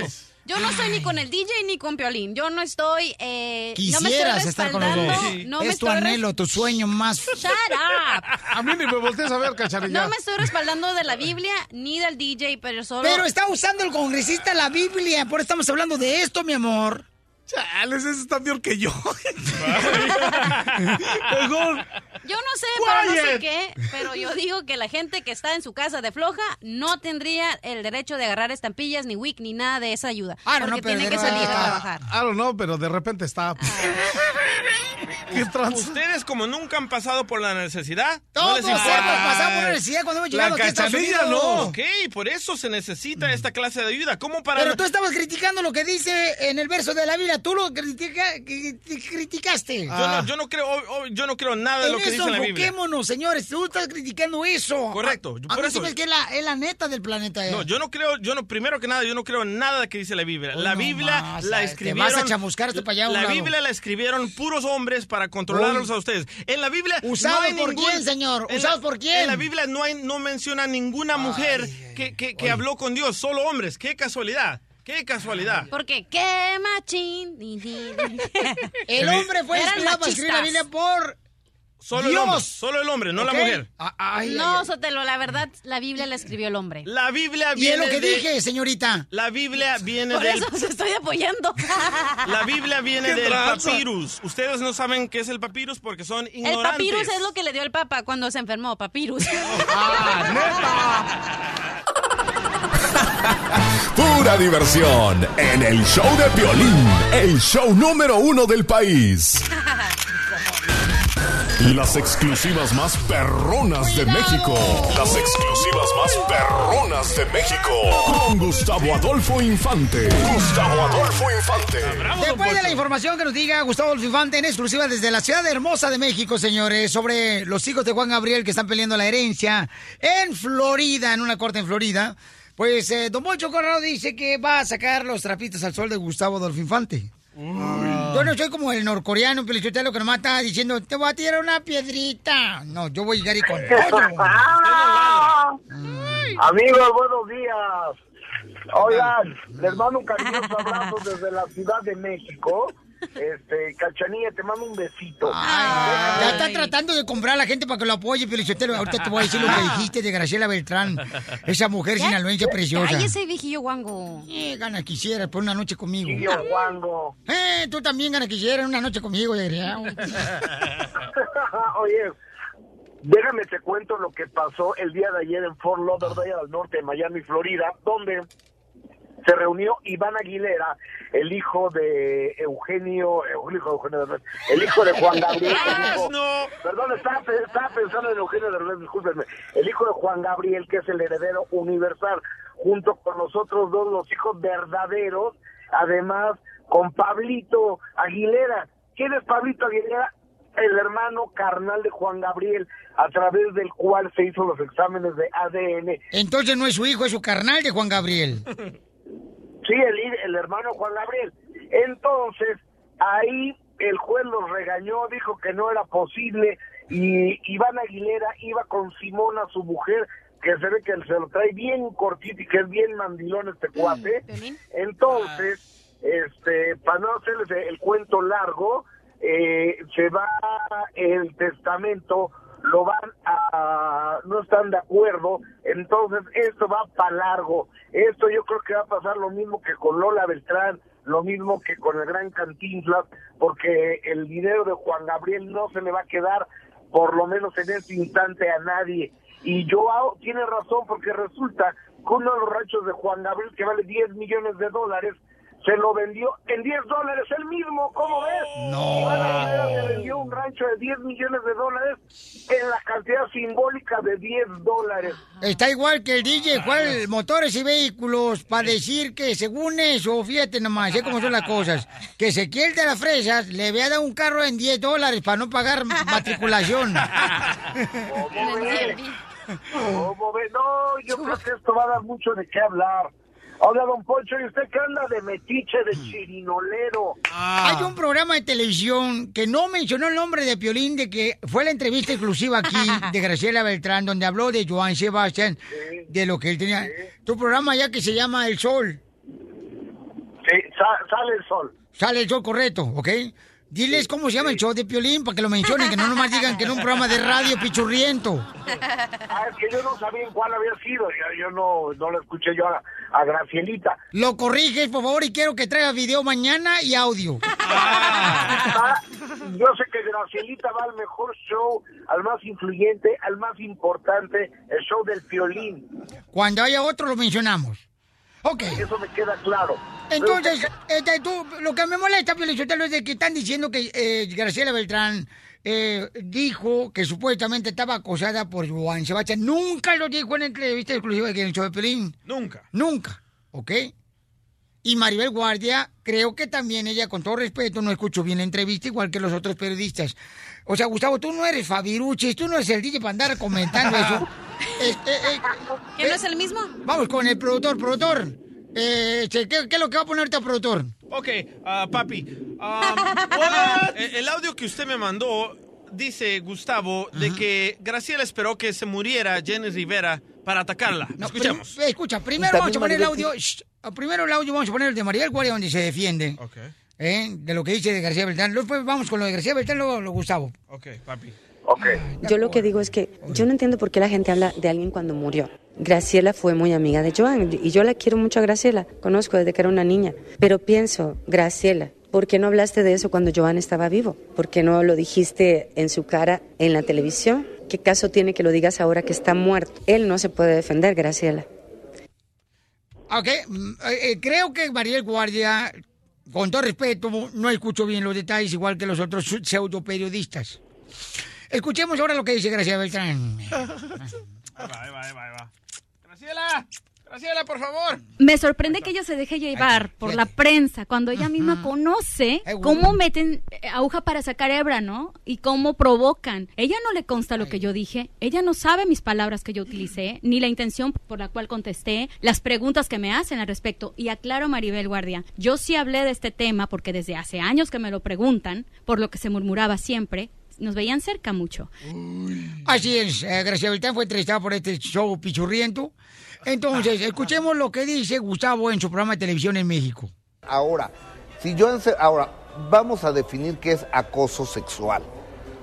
Yo no estoy ni con el DJ ni con Piolín. Yo no estoy. Eh, no me Quisieras estoy estar con los dos. respaldando- No me es tu anhelo, tu sueño más. Shut up. A mí ni me voltees a ver, cachanilla. No me estoy respaldando de la Biblia ni del DJ, pero solo. Pero está usando el congresista la Biblia, por eso estamos hablando de esto, mi amor. Chales, ese está peor que yo. Yo no sé, pero no sé qué, pero yo digo que la gente que está en su casa de floja no tendría el derecho de agarrar estampillas, ni WIC, ni nada de esa ayuda. Ah, porque tiene que salir a trabajar. I don't know, pero de repente está. ¿Qué trans? Ustedes, como nunca han pasado por la necesidad, no Todos les importa. hemos pasado por la necesidad cuando hemos llegado aquí a Estados Unidos. Ok, por eso se necesita esta clase de ayuda. ¿Cómo para.? Pero tú estabas criticando lo que dice en el verso de la Biblia. Tú lo critica- criticaste. Yo, no, yo no creo, yo no creo nada de en lo que eso dice la Biblia. enfoquémonos, señores. Tú estás criticando eso. Correcto, A, a por mí eso- se me hace que es la, es la neta del planeta. eh. No, yo no creo, yo no, primero que nada, yo no creo en nada que dice la Biblia. La no Biblia más, la eh, te escribieron. vas a chamuscar esto para allá a un La lado. Biblia la escribieron puros hombres para controlarlos Uy. a ustedes. En la Biblia. ¿Usados no hay por ningún- quién, señor? ¿Usados la- por quién? En la Biblia no, hay, no menciona ninguna mujer que, que, que habló con Dios, solo hombres. Qué casualidad. Qué casualidad. Porque qué machín. El hombre fue inspirado para escribir la Biblia por Solo el Dios. hombre, solo el hombre, no la mujer. no, Sotelo, la verdad, la Biblia la escribió el hombre. La Biblia Y es viene lo que de- dije, señorita. La Biblia viene Por del eso se estoy apoyando. La Biblia viene ¿Qué del tranza? papyrus. Ustedes no saben qué es el papyrus porque son El ignorantes. papirus es lo que le dio el papa cuando se enfermó, papirus. Pura diversión en el show de Piolín, el show número uno del país. Las exclusivas más perronas de México. Las exclusivas más perronas de México. Con Gustavo Adolfo Infante. Gustavo Adolfo Infante. Después de la información que nos diga Gustavo Adolfo Infante en exclusiva desde la ciudad hermosa de México, señores, sobre los hijos de Juan Gabriel que están peleando la herencia en Florida, en una corte en Florida. Pues eh, Don Poncho Corrado dice que va a sacar los trapitos al sol de Gustavo Adolfo Infante. Yo no soy como el norcoreano, lo que nomás está diciendo, te voy a tirar una piedrita. No, yo voy a llegar y con todo. Amigos, buenos días. Oigan, les mando un cariñoso abrazo desde la Ciudad de México. Este, Cachanilla, te mando un besito. Ya está tratando de comprar a la gente para que lo apoye, Pelichotelo. Ahorita te voy a decir lo que dijiste de Graciela Beltrán. Esa mujer sinaloense preciosa. Cállese, viejillo guango. Eh, gana quisiera por una noche conmigo. Viejillo guango. Eh, tú también gana quisiera una noche conmigo, de Oye, déjame te cuento lo que pasó el día de ayer en Fort Lauderdale, al norte de Miami, Florida, donde se reunió Iván Aguilera, el hijo de Eugenio, el hijo de Eugenio el hijo de Juan Gabriel. el hijo- Perdón, estaba, pe- estaba pensando en Eugenio Derbez, discúlpenme. El hijo de Juan Gabriel, que es el heredero universal, junto con nosotros dos, los hijos verdaderos, además con Pablito Aguilera. ¿Quién es Pablito Aguilera? El hermano carnal de Juan Gabriel, a través del cual se hizo los exámenes de ADN Entonces no es su hijo, es su carnal de Juan Gabriel. Sí, el, el hermano Juan Gabriel. Entonces, ahí el juez los regañó, dijo que no era posible y Iván Aguilera iba con Simona, su mujer, que se ve que se lo trae bien cortito y que es bien mandilón este cuate. Entonces, este, para no hacerles el cuento largo, eh, se va el testamento, lo van a, no están de acuerdo, entonces esto va para largo. Esto yo creo que va a pasar lo mismo que con Lola Beltrán, lo mismo que con el gran Cantinflas, porque el video de Juan Gabriel no se le va a quedar, por lo menos en este instante, a nadie. Y Joao tiene razón, porque resulta que uno de los ranchos de Juan Gabriel, que vale 10 millones de dólares, se lo vendió en 10 dólares él mismo, ¿cómo ves? No. Se vendió un rancho de 10 millones de dólares en la cantidad simbólica de 10 dólares. Está igual que el DJ, ¿cuál? Motores y vehículos, para decir que según eso, fíjate nomás, sé cómo son las cosas, que Ezequiel de las Fresas le había dado un carro en 10 dólares para no pagar matriculación. ¿Cómo ves? ¿Cómo ves? No, yo creo que esto va a dar mucho de qué hablar. Hola, don Poncho, ¿y usted qué anda de metiche, de chirinolero? Hay un programa de televisión que no mencionó el nombre de Piolín, de que fue la entrevista exclusiva aquí de Graciela Beltrán, donde habló de Joan Sebastián, de lo que él tenía. Tu programa ya que se llama El Sol. Sí, sa- sale el sol. Sale el sol correcto, ¿ok? Diles cómo se llama el show de Piolín para que lo mencionen, que no nomás digan que era un programa de radio pichurriento. Ah, es que yo no sabía en cuál había sido. Yo, yo no, no lo escuché yo a, a Gracielita. Lo corriges, por favor, y quiero que traiga video mañana y audio. Ah, yo sé que Gracielita va al mejor show, al más influyente, al más importante, el show del violín. Cuando haya otro lo mencionamos. Ok. Eso me queda claro. Entonces, este, tú, lo que me molesta, Piolichotelo, es de que están diciendo que eh, Graciela Beltrán eh, dijo que supuestamente estaba acosada por Juan Sebastián. Nunca lo dijo en entrevista exclusiva de show de Piolín. Nunca. Nunca, ¿ok? Y Maribel Guardia, creo que también ella, con todo respeto, no escuchó bien la entrevista, igual que los otros periodistas. O sea, Gustavo, tú no eres Fabiruchis, tú no eres el DJ para andar comentando eso. Este, eh, ¿Que no es el mismo? Vamos con el productor, productor. Eh, ¿qué, qué es lo que va a poner este productor? Ok, ah, papi. ah, el, el audio que usted me mandó dice, Gustavo, de que Graciela esperó que se muriera Jenny Rivera para atacarla. Escuchamos. Prim- eh, escucha, primero vamos a poner el audio. shh, primero el audio vamos a poner el de María Guardia donde se defiende. ¿Eh? De lo que dice de García Beltrán. Después vamos con lo de García Beltrán, luego lo Gustavo. Ok, papi. Yo lo que digo es que yo no entiendo por qué la gente habla de alguien cuando murió. Graciela fue muy amiga de Joan y yo la quiero mucho a Graciela, conozco desde que era una niña, pero pienso, Graciela, ¿por qué no hablaste de eso cuando Joan estaba vivo? ¿Por qué no lo dijiste en su cara en la televisión? ¿Qué caso tiene que lo digas ahora que está muerto? Él no se puede defender, Graciela. Ok, mm, eh, eh, creo que Mariel Guardia, con todo respeto, no escucho bien los detalles igual que los otros pseudo periodistas. Escuchemos ahora lo que dice Graciela Beltrán. Ahí va, ahí va, ahí va. Graciela, Graciela, por favor. Me sorprende que ella se deje llevar por la prensa cuando ella misma conoce cómo meten eh, aguja para sacar hebra, ¿no? Y cómo provocan. Ella no le consta lo que yo dije, ella no sabe mis palabras que yo utilicé, ni la intención por la cual contesté, las preguntas que me hacen al respecto. Y aclaro, Maribel Guardia, yo sí hablé de este tema porque desde hace años que me lo preguntan, por lo que se murmuraba siempre, nos veían cerca mucho. Así es, eh, fue entrevistada por este show pichurriento. Entonces, escuchemos lo que dice Gustavo en su programa de televisión en México. Ahora, si yo ahora vamos a definir qué es acoso sexual.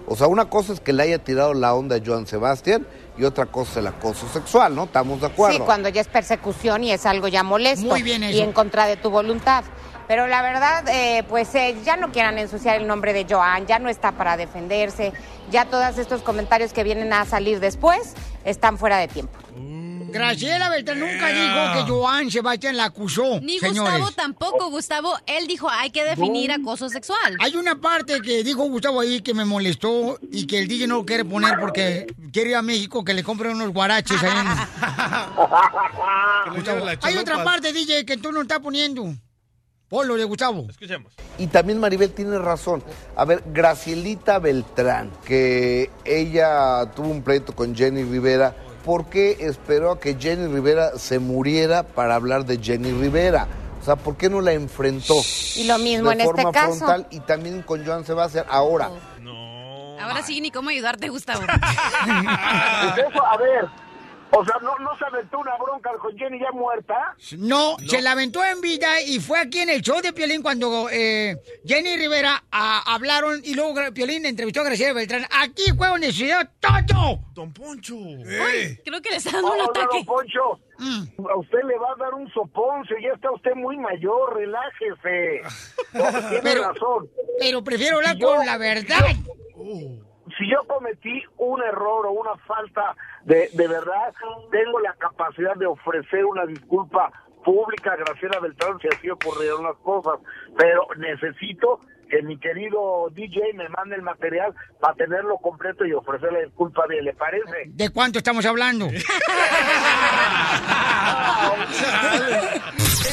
O sea, una cosa es que le haya tirado la onda a Joan Sebastián y otra cosa es el acoso sexual, ¿no? ¿Estamos de acuerdo? Sí, cuando ya es persecución y es algo ya molesto. Muy bien Y eso. en contra de tu voluntad. Pero la verdad, eh, pues eh, ya no quieran ensuciar el nombre de Joan, ya no está para defenderse, ya todos estos comentarios que vienen a salir después están fuera de tiempo. Graciela Beltrán nunca dijo que Joan Sebastián la acusó, Ni señores. Gustavo tampoco, Gustavo. Él dijo, hay que definir acoso sexual. Hay una parte que dijo Gustavo ahí que me molestó y que el DJ no lo quiere poner porque quiere ir a México que le compren unos guaraches ahí en... Gustavo, Hay otra parte, DJ, que tú no estás poniendo. Polo de Gustavo. Escuchemos. Y también Maribel tiene razón. A ver, Gracielita Beltrán, que ella tuvo un pleito con Jenny Rivera, ¿por qué esperó a que Jenny Rivera se muriera para hablar de Jenny Rivera? O sea, ¿por qué no la enfrentó? Y lo mismo de en este forma caso. frontal y también con Joan Sebastián. Ahora, Ahora sí, ni cómo ayudarte, Gustavo. Pues eso, a ver, o sea, ¿no, no se aventó una bronca con Jenny ya muerta? No, se la aventó en vida y fue aquí en el show de Piolín cuando eh, Jenny Rivera ah, hablaron y luego Piolín entrevistó a Graciela Beltrán. Aquí fue donde se dio todo. Don Poncho. Creo que le está dando un Oiga, ataque. don Poncho, Mm. a usted le va a dar un soponcio, ya está usted muy mayor, relájese. No, tiene Pero- razón. Pero prefiero hablar yo- con la verdad. Si yo cometí un error o una falta de, de verdad, tengo la capacidad de ofrecer una disculpa pública a Graciela Beltrán si así ocurrieron las cosas, pero necesito que mi querido DJ me mande el material para tenerlo completo y ofrecer la disculpa de él, ¿le parece? ¿De cuánto estamos hablando?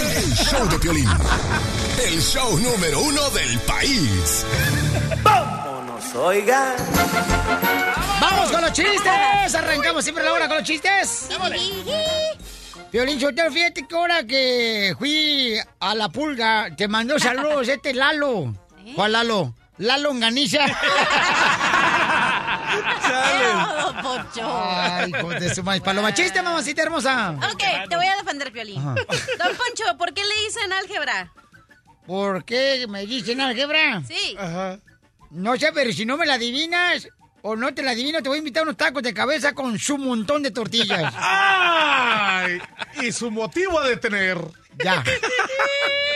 El show de Piolín. El show número uno del país. Vámonos, oigan. ¡Vamos con los chistes! Arrancamos siempre la hora con los chistes. Violín Sotelo, fíjate que ahora que fui a la pulga, te mandó saludos este Lalo. ¿Cuál Lalo? Lalo Onganiza. Don Poncho. Ay, hijo de su maíz paloma. Chiste, mamacita hermosa. Ok, te voy a defender, Piolín. Ajá. Don Poncho, ¿por qué le dicen álgebra? ¿Por qué me dicen álgebra? Sí. No sé, pero si no me la adivinas o no te la adivino, te voy a invitar unos tacos de cabeza con su montón de tortillas. ¡Ay! Y su motivo de tener. Ya.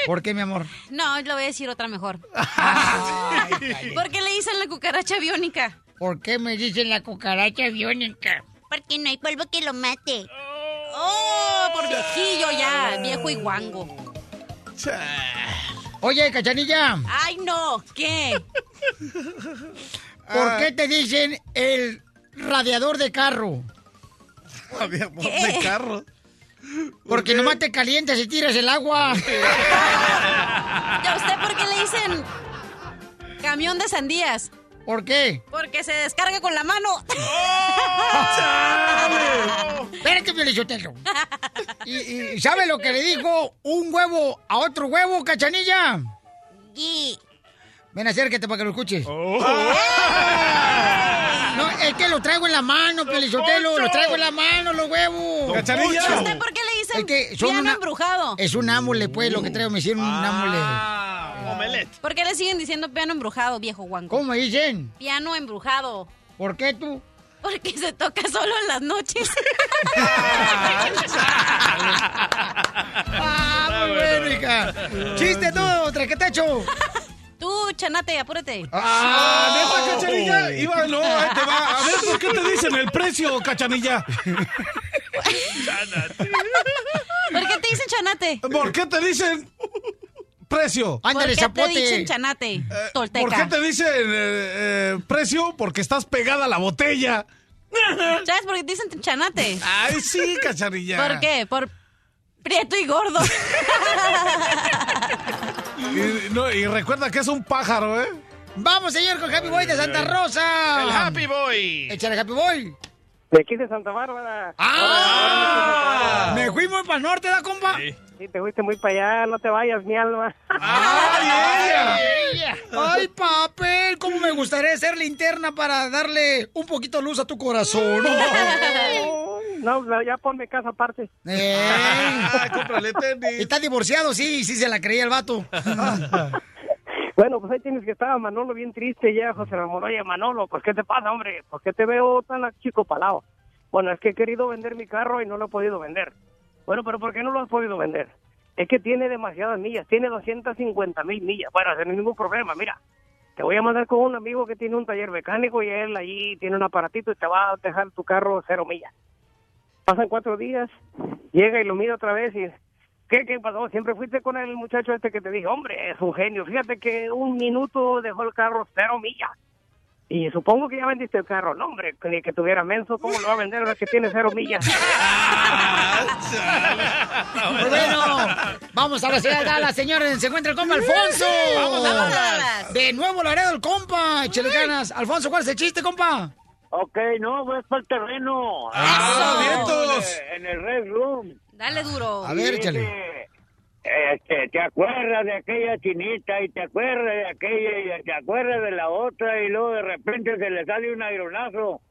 ¿Por qué, mi amor? No, le voy a decir otra mejor. ¿Por qué le dicen la cucaracha biónica? ¿Por qué me dicen la cucaracha biónica? Porque no hay polvo que lo mate. Oh, por viejillo ya, viejo y guango. Oye, cachanilla, Ay, no, ¿qué? ¿por qué te dicen el radiador de carro? Radiador ¿Qué? de carro. Porque nomás te calientas y tiras el agua. ¿Y a usted por qué le dicen camión de sandías? ¿Por qué? Porque se descarga con la mano. Espérate, Piolichotelo. ¿Y, y sabe lo que le dijo un huevo a otro huevo, cachanilla? Ven, acércate para que lo escuches. No, es que lo traigo en la mano, Piolichotelo. Lo traigo en la mano, los huevos. Cachanilla. ¿Y usted por qué le dicen Es que son piano una- embrujado? Es un ámule, pues, lo que traigo. Me hicieron un ámule. Ah, omelette. ¿Por qué le siguen diciendo piano embrujado, viejo guango? ¿Cómo dicen? Piano embrujado. ¿Por qué tú? Porque se toca solo en las noches. ¡Ah, muy bueno, hija! ¡Chiste tú, traquetacho! Tú, chanate, apúrate. ¡Ah! ¡Deja, cachanilla! Iba, no, ahí te va. A ver, ¿por qué te dicen el precio, cachanilla? ¿Por qué te dicen chanate? ¿Por qué te dicen precio. Ándale, ¿Por qué te dicen chanate, tolteca? ¿Por qué te dicen eh, eh, precio? Porque estás pegada a la botella. ¿Sabes por qué te dicen chanate? Ay, sí, cacharilla. ¿Por qué? Por prieto y gordo. Y, no, y recuerda que es un pájaro, ¿eh? Vamos, señor, con Happy Boy de Santa Rosa. El Happy Boy. Échale Happy Boy. De aquí de Santa Bárbara. ¡Ah! Me fui muy para el norte, ¿da, compa? Sí, te fuiste muy para allá, no te vayas, mi alma. ¡Ay, ella! ¡Ay, papel! ¿Cómo me gustaría ser linterna para darle un poquito de luz a tu corazón? No, no, ya ponme casa aparte. ¡Eh! ¿Estás divorciado? Sí, sí se la creía el vato. Bueno, pues ahí tienes que estar Manolo bien triste ya, José Ramón. Oye, Manolo, pues ¿qué te pasa, hombre? ¿Por qué te veo tan chico palado? Bueno, es que he querido vender mi carro y no lo he podido vender. Bueno, pero ¿por qué no lo has podido vender? Es que tiene demasiadas millas, tiene 250 mil millas. Bueno, sin ningún problema, mira. Te voy a mandar con un amigo que tiene un taller mecánico y él allí tiene un aparatito y te va a dejar tu carro cero millas. Pasan cuatro días, llega y lo mira otra vez y... ¿Qué, ¿Qué pasó? Siempre fuiste con el muchacho este que te dije, hombre, es un genio. Fíjate que un minuto dejó el carro cero millas. Y supongo que ya vendiste el carro. No, hombre, ni que tuviera menso, ¿cómo lo va a vender ahora que tiene cero millas? Bueno, vamos a la ciudad de Dallas, señores. Se encuentra el compa Alfonso. Vamos a Dallas. De nuevo Laredo el compa. Échale ganas. Alfonso, ¿cuál es el chiste, compa? Ok, no, voy para el terreno. ¡Ah, vientos! En el Red Room. Dale duro. A ver, échale. Este, te acuerdas de aquella chinita y te acuerdas de aquella y te acuerdas de la otra y luego de repente se le sale un aironazo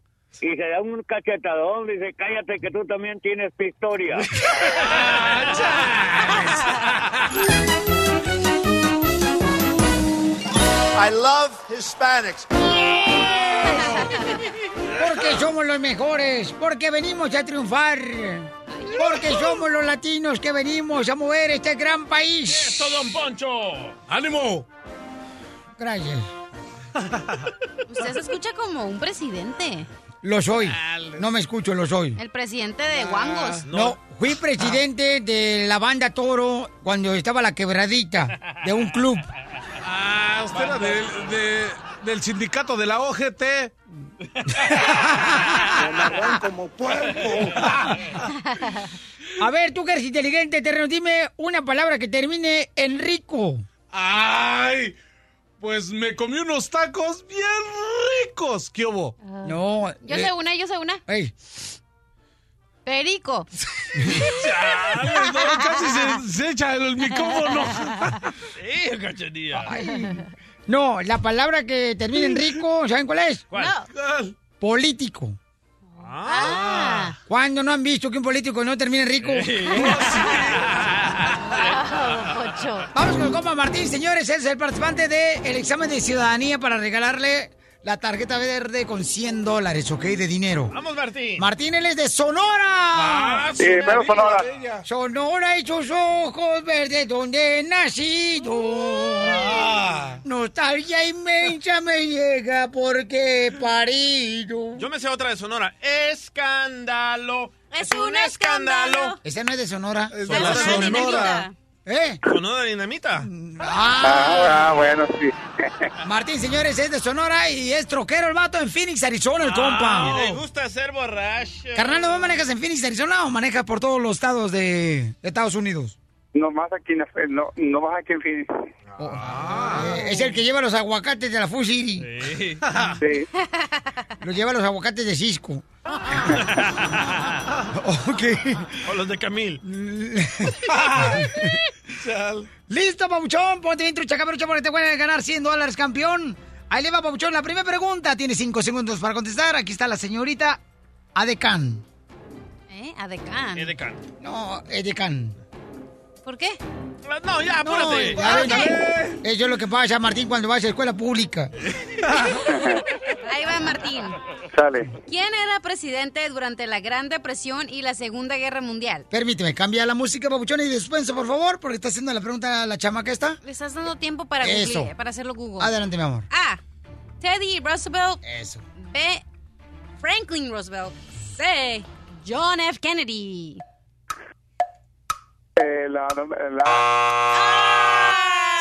y se da un cachetadón y dice cállate que tú también tienes pistoria. I love Hispanics. Porque somos los mejores, porque venimos a triunfar. Porque somos los latinos que venimos a mover este gran país. ¡Eso, don Poncho! ¡Ánimo! Gracias. Usted se escucha como un presidente. Lo soy. No me escucho, lo soy. El presidente de Guangos. No, fui presidente de la banda Toro cuando estaba la quebradita de un club. Ah, usted era del, de- del sindicato de la OGT. Como puerco. A ver, tú que eres inteligente, terreno, dime una palabra que termine en rico. ¡Ay! Pues me comí unos tacos bien ricos. ¿Qué hubo? No. Yo eh, sé una, yo sé una. ey, Perico. Chale, no, casi se, se echa el micrófono. Sí, cachanilla. No, la palabra que termine en rico, ¿saben cuál es? ¿Cuál? Político. Ah. ¿Cuándo no han visto que un político no termine en rico? Vamos con el compa Martín, señores. Él es el participante del examen de ciudadanía para regalarle la tarjeta verde con 100 dólares, ¿ok? De dinero. Vamos, Martín. Martín, él es de Sonora. Ah, Sí, pero Sonora. Sonora y sus ojos verdes donde he nacido. Ah. Nostalgia inmensa me llega porque he parido. Yo me sé otra de Sonora. Escándalo. Es un escándalo. ¿Esa no es de Sonora? Es de la Sonora. ¿Eh? Sonora Dinamita. Ah, Ah, bueno, sí. Martín, señores, es de Sonora y es troquero el vato en Phoenix, Arizona, el Y compa. le gusta ser borracho. Carnal, ¿no manejas en Phoenix, Arizona o manejas por todos los estados de, Estados Unidos? Nomás aquí, en- no, nomás aquí en Phoenix. Eh, es el que lleva los aguacates de la Food City. Sí. Sí. Los lleva los aguacates de Cisco. ok. O los de Camil. Listo, Pabuchón. Ponte bien trucha, caperucha, porque te pueden ganar 100 dólares, campeón. Ahí le va, Pabuchón. La primera pregunta. Tiene 5 segundos para contestar. Aquí está la señorita Adecan. ¿Eh? Adecán. Edecán. No, Edecan. ¿Por qué? No, ya, No, apúrate. ya ven, Eso es lo que pasa, Martín, cuando vas a escuela pública. Ahí va Martín. Sale. ¿Quién era presidente durante la Gran Depresión y la Segunda Guerra Mundial? Permíteme, cambia la música, Pabuchón, y suspenso, por favor, porque está haciendo la pregunta a la chamaca esta. Le estás dando tiempo para, Eso. googlear- para hacerlo Google. Adelante, mi amor. A. Teddy Roosevelt. Eso. B. Franklin Roosevelt. C. John F. Kennedy. Eh, la, la-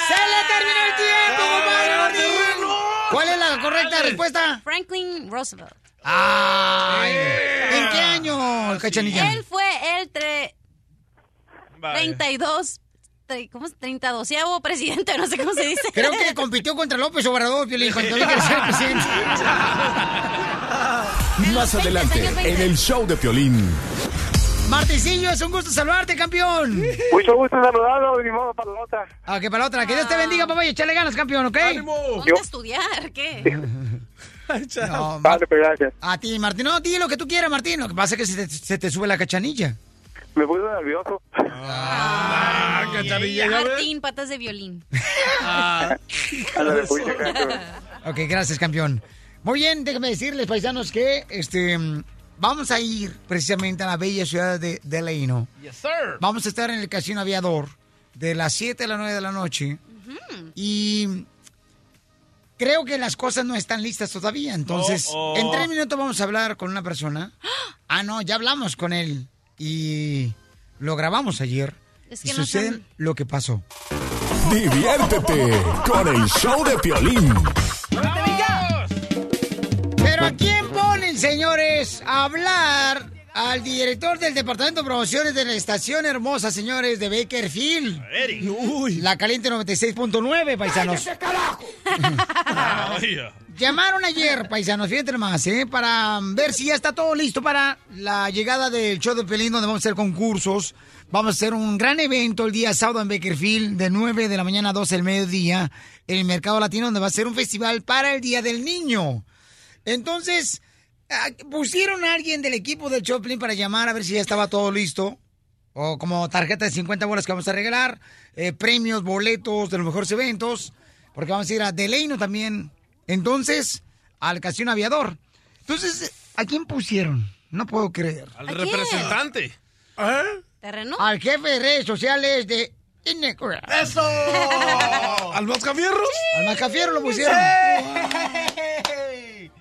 ¡Se le terminó el tiempo, compadre Martín! ¿Cuál es la correcta respuesta? Franklin Roosevelt. ¡Ay! ¿En qué año, Cachanilla? Él fue el tre- 32, tre- ¿cómo es? 32 presidente, no sé cómo se dice. Creo que compitió contra López Obrador, Piolín, cuando él quería ser presidente. Más adelante, en el show de Piolín. Martincillo, es un gusto saludarte, campeón. Mucho gusto saludarlo, y ni modo para la otra. Ah, que para la otra. Que Dios te bendiga, papá, y échale ganas, campeón, ¿ok? Ponte a estudiar, ¿qué? No, Vale, pues gracias. A ti, Martín. No, di lo que tú quieras, Martín. Lo que pasa es que se te, se te sube la cachanilla. Me puse nervioso. Ah, cachanilla, ya ves. Martín, patas de violín. Ándale, pues, gracias. Ok, gracias, campeón. Muy bien, déjame decirles, paisanos, que este vamos a ir precisamente a la bella ciudad de Delano. Yes, sir. Vamos a estar en el Casino Aviador de las 7 a las 9 de la noche. Y creo que las cosas no están listas todavía. Entonces, Oh, oh. en tres minutos vamos a hablar con una persona. Ah, no, ya hablamos con él. Y lo grabamos ayer. Es y no sucede lo que pasó. Diviértete con el show de Piolín. Pero ¿a quién ponen, señores, hablar al director del Departamento de Promociones de la estación hermosa, señores, de Bakerfield? La caliente 96.9, paisanos. Llamaron ayer, paisanos, fíjate nomás, ¿eh? Para ver si ya está todo listo para la llegada del show de Pelín, donde vamos a hacer concursos. Vamos a hacer un gran evento el día sábado en Bakerfield, de 9 de la mañana a 12 del mediodía, en el Mercado Latino, donde va a ser un festival para el Día del Niño. Entonces, pusieron a alguien del equipo del Choplin para llamar a ver si ya estaba todo listo. O como tarjeta de 50 bolas que vamos a regalar, eh, premios, boletos de los mejores eventos, porque vamos a ir a Delano también. Entonces, al Casino Aviador. Entonces, ¿a quién pusieron? No puedo creer. Al representante. ¿Terreno? Al jefe de redes sociales de Innecura. ¡Eso! ¿Al Mascafierros? Al Mascafierro lo pusieron.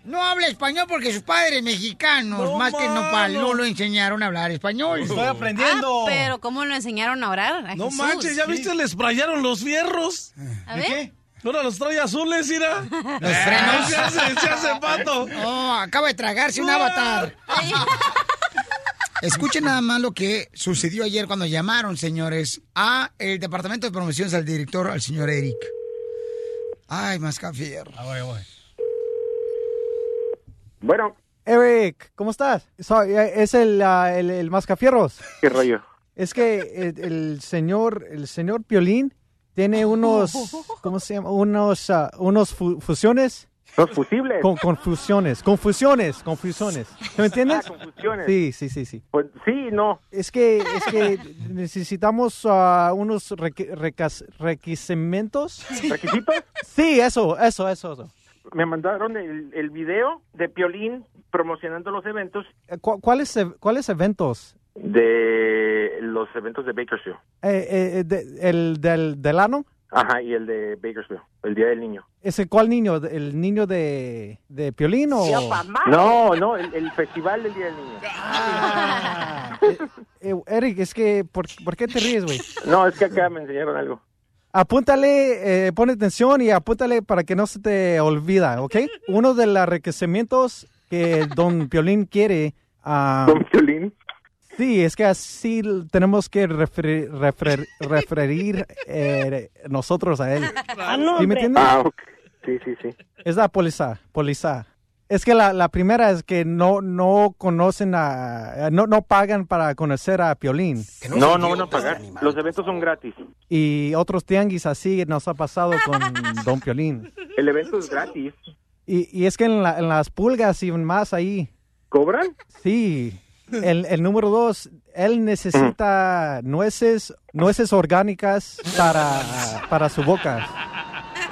No habla español porque sus padres mexicanos, No, más que nopal, no lo enseñaron a hablar español. Estoy Ah, pero ¿cómo lo enseñaron a orar? A No Jesús? manches, ¿ya viste? Le sprayaron los fierros. A ver. Ahora los trae azules, mira. Los frenos. Se hace, se hace pato. No, acaba de tragarse un avatar. Escuchen nada más lo que sucedió ayer cuando llamaron, señores, a el departamento de promociones al director, al señor Eric. Ay, Mascafierro. Bueno, Eric, ¿cómo estás? Soy- eh, es el, ah, el, el Mascafierros. ¿qué rollo? Es que el, el señor el señor Piolín tiene unos, ¿cómo se llama? Unos, ah, unos fu- fusiones. Los fusibles. Con, confusiones, confusiones, confusiones. ¿Me entiendes? Ah, confusiones. Sí, sí, sí, sí. Pues sí, no. Es que, es que necesitamos ah, unos requi- recas- requisimientos. ¿Requisitos? Sí, eso, eso, eso, eso. Me mandaron el, el video de Piolín promocionando los eventos Eh, cu- ¿Cuáles, e- ¿Cuáles eventos? de los eventos de Bakersfield. Eh, eh, de- ¿El del Delano? Ajá, y el de Bakersfield, el Día del Niño. ¿Ese cuál niño? ¿El niño de, de Piolín o...? No, no, el, el festival del Día del Niño. Eh, Eric, es que, ¿por, por qué te ríes, güey? No, es que acá me enseñaron algo. Apúntale, eh, pon atención y apúntale para que no se te olvida, ¿ok? Uno de los enriquecimientos que Don Piolín quiere... ah, ¿Don Piolín? Sí, es que así tenemos que referir, refer- referir eh, nosotros a él. ¿Sí me entiendes? Ah, ok. Sí, sí, sí. Es la póliza, póliza. Es que la, la primera es que no, no conocen a, no, no pagan para conocer a Piolín. No, no van a pagar. Los eventos son gratis. Y otros tianguis así nos ha pasado con Don Piolín. El evento es gratis. Y, y es que en, la- en las pulgas y más ahí. ¿Cobran? Sí. El, el número dos, él necesita nueces, nueces orgánicas para, para su boca.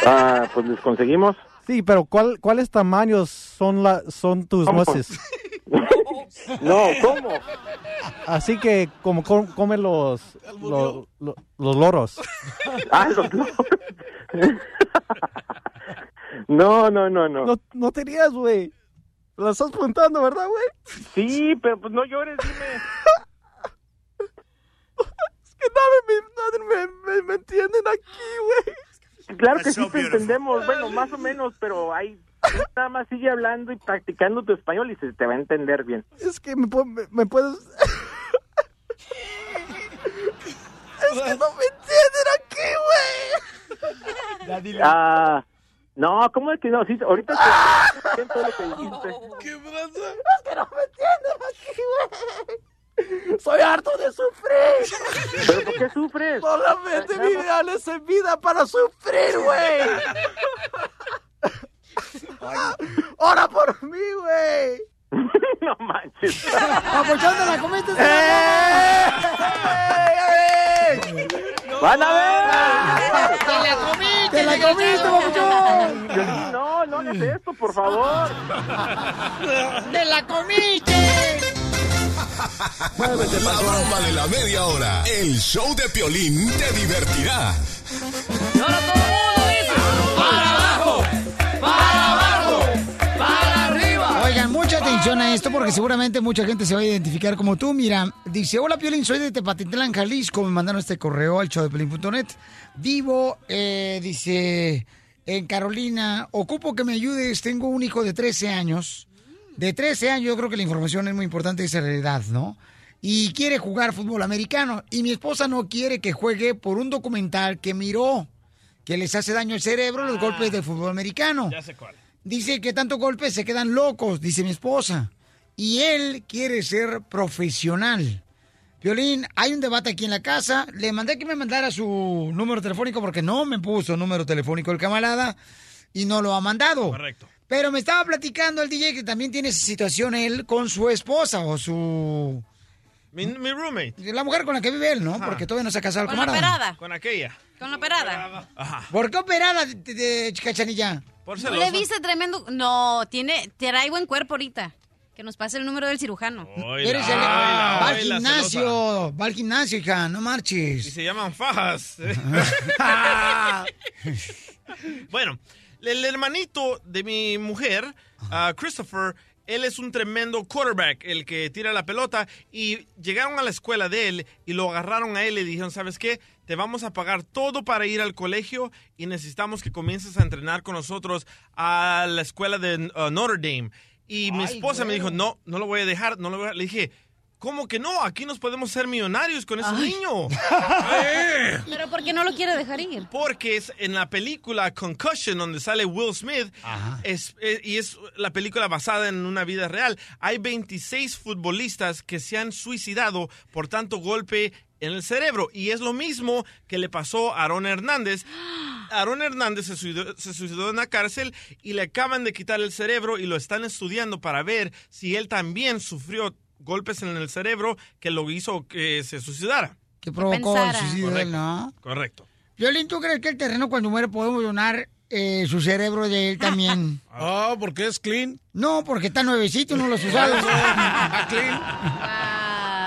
Ah, pues les conseguimos. Sí, pero ¿cuál, ¿cuáles tamaños son, la, son tus ¿Cómo? nueces? No, ¿cómo? Así que como com- comen los, los, los- los loros. Ah, los loros. No, no, no, no. No, no te rías, güey. La estás preguntando, ¿verdad, güey? Sí, pero pues no llores, dime. Es que nadie me, nadie me, me- me entienden aquí, güey. Claro que sí te entendemos, bueno, más o menos, pero hay nada más sigue hablando y practicando tu español y se te va a entender bien. Es que me, pu- me, me puedes... es que no me entienden aquí, güey. Ah, no, ¿cómo es que no? Sí, ahorita te lo que dijiste. ¿Qué pasa? Es que no me entienden aquí, güey. Soy harto de sufrir. ¿Pero por qué sufres? Solamente mi vida es en vida para sufrir, güey. Ora por mí, güey. no manches. Papuchón, ¿te la comiste? ¡Van a ver! ¡Te la comiste! ¡Te la comiste, papuchón! Violín, no, no hagas esto, por favor. ¡Te la comiste! La broma de la media hora. El show de Piolín te divertirá. ¡Para abajo! ¡Para abajo! ¡Para arriba! Oigan, mucha atención a esto porque seguramente mucha gente se va a identificar como tú. Mira, dice, hola Piolín, soy de Tepatitlán, Jalisco. Me mandaron este correo al showdepiolín.net. Vivo, eh, dice, en Carolina. Ocupo que me ayudes. Tengo un hijo de 13 años. De 13 años, yo creo que la información es muy importante de esa edad, ¿no? Y quiere jugar fútbol americano. Y mi esposa no quiere que juegue por un documental que miró que les hace daño al cerebro los golpes del fútbol americano. Ya sé cuál. Dice que tanto golpes se quedan locos, dice mi esposa. Y él quiere ser profesional. Violín, hay un debate aquí en la casa. Le mandé que me mandara su número telefónico porque no me puso número telefónico el camarada y no lo ha mandado. Correcto. Pero me estaba platicando el DJ que también tiene esa situación él con su esposa o su... Mi, mi roommate. La mujer con la que vive él, ¿no? Porque todavía no se ha casado el Con la operada. Con aquella. Con la operada. Ajá. ¿Por qué operada de, de cachanilla? Por ¿No le viste tremendo? No, tiene, trae buen cuerpo ahorita. Que nos pase el número del cirujano. Eres el- va al gimnasio, va al gimnasio, hija, no Y marches. se llaman fajas. bueno, el hermanito de mi mujer, ah, Christopher, él es un tremendo quarterback, el que tira la pelota, y llegaron a la escuela de él y lo agarraron a él y dijeron, ¿sabes qué? Te vamos a pagar todo para ir al colegio y necesitamos que comiences a entrenar con nosotros a la escuela de ah, Notre Dame. Y mi esposa me dijo, no, no lo voy a dejar, no lo voy a... Le dije, ¿cómo que no? Aquí nos podemos ser millonarios con ese Ay. niño. Eh. Pero ¿por qué no lo quiere dejar ir? Porque es en la película Concussion, donde sale Will Smith, es, eh, y es la película basada en una vida real. Hay 26 futbolistas que se han suicidado por tanto golpe en el cerebro. Y es lo mismo que le pasó a Aaron Hernández. Aaron Hernández se suicidó, se suicidó en la cárcel y le acaban de quitar el cerebro y lo están estudiando para ver si él también sufrió golpes en el cerebro que lo hizo que se suicidara. Que provocó el suicidio de él, ¿no? Correcto. Violín, ¿tú crees que el terreno cuando muere podemos donar eh, su cerebro de él también? Ah, porque es clean. No, porque está nuevecito, no lo has usado. Ah, clean.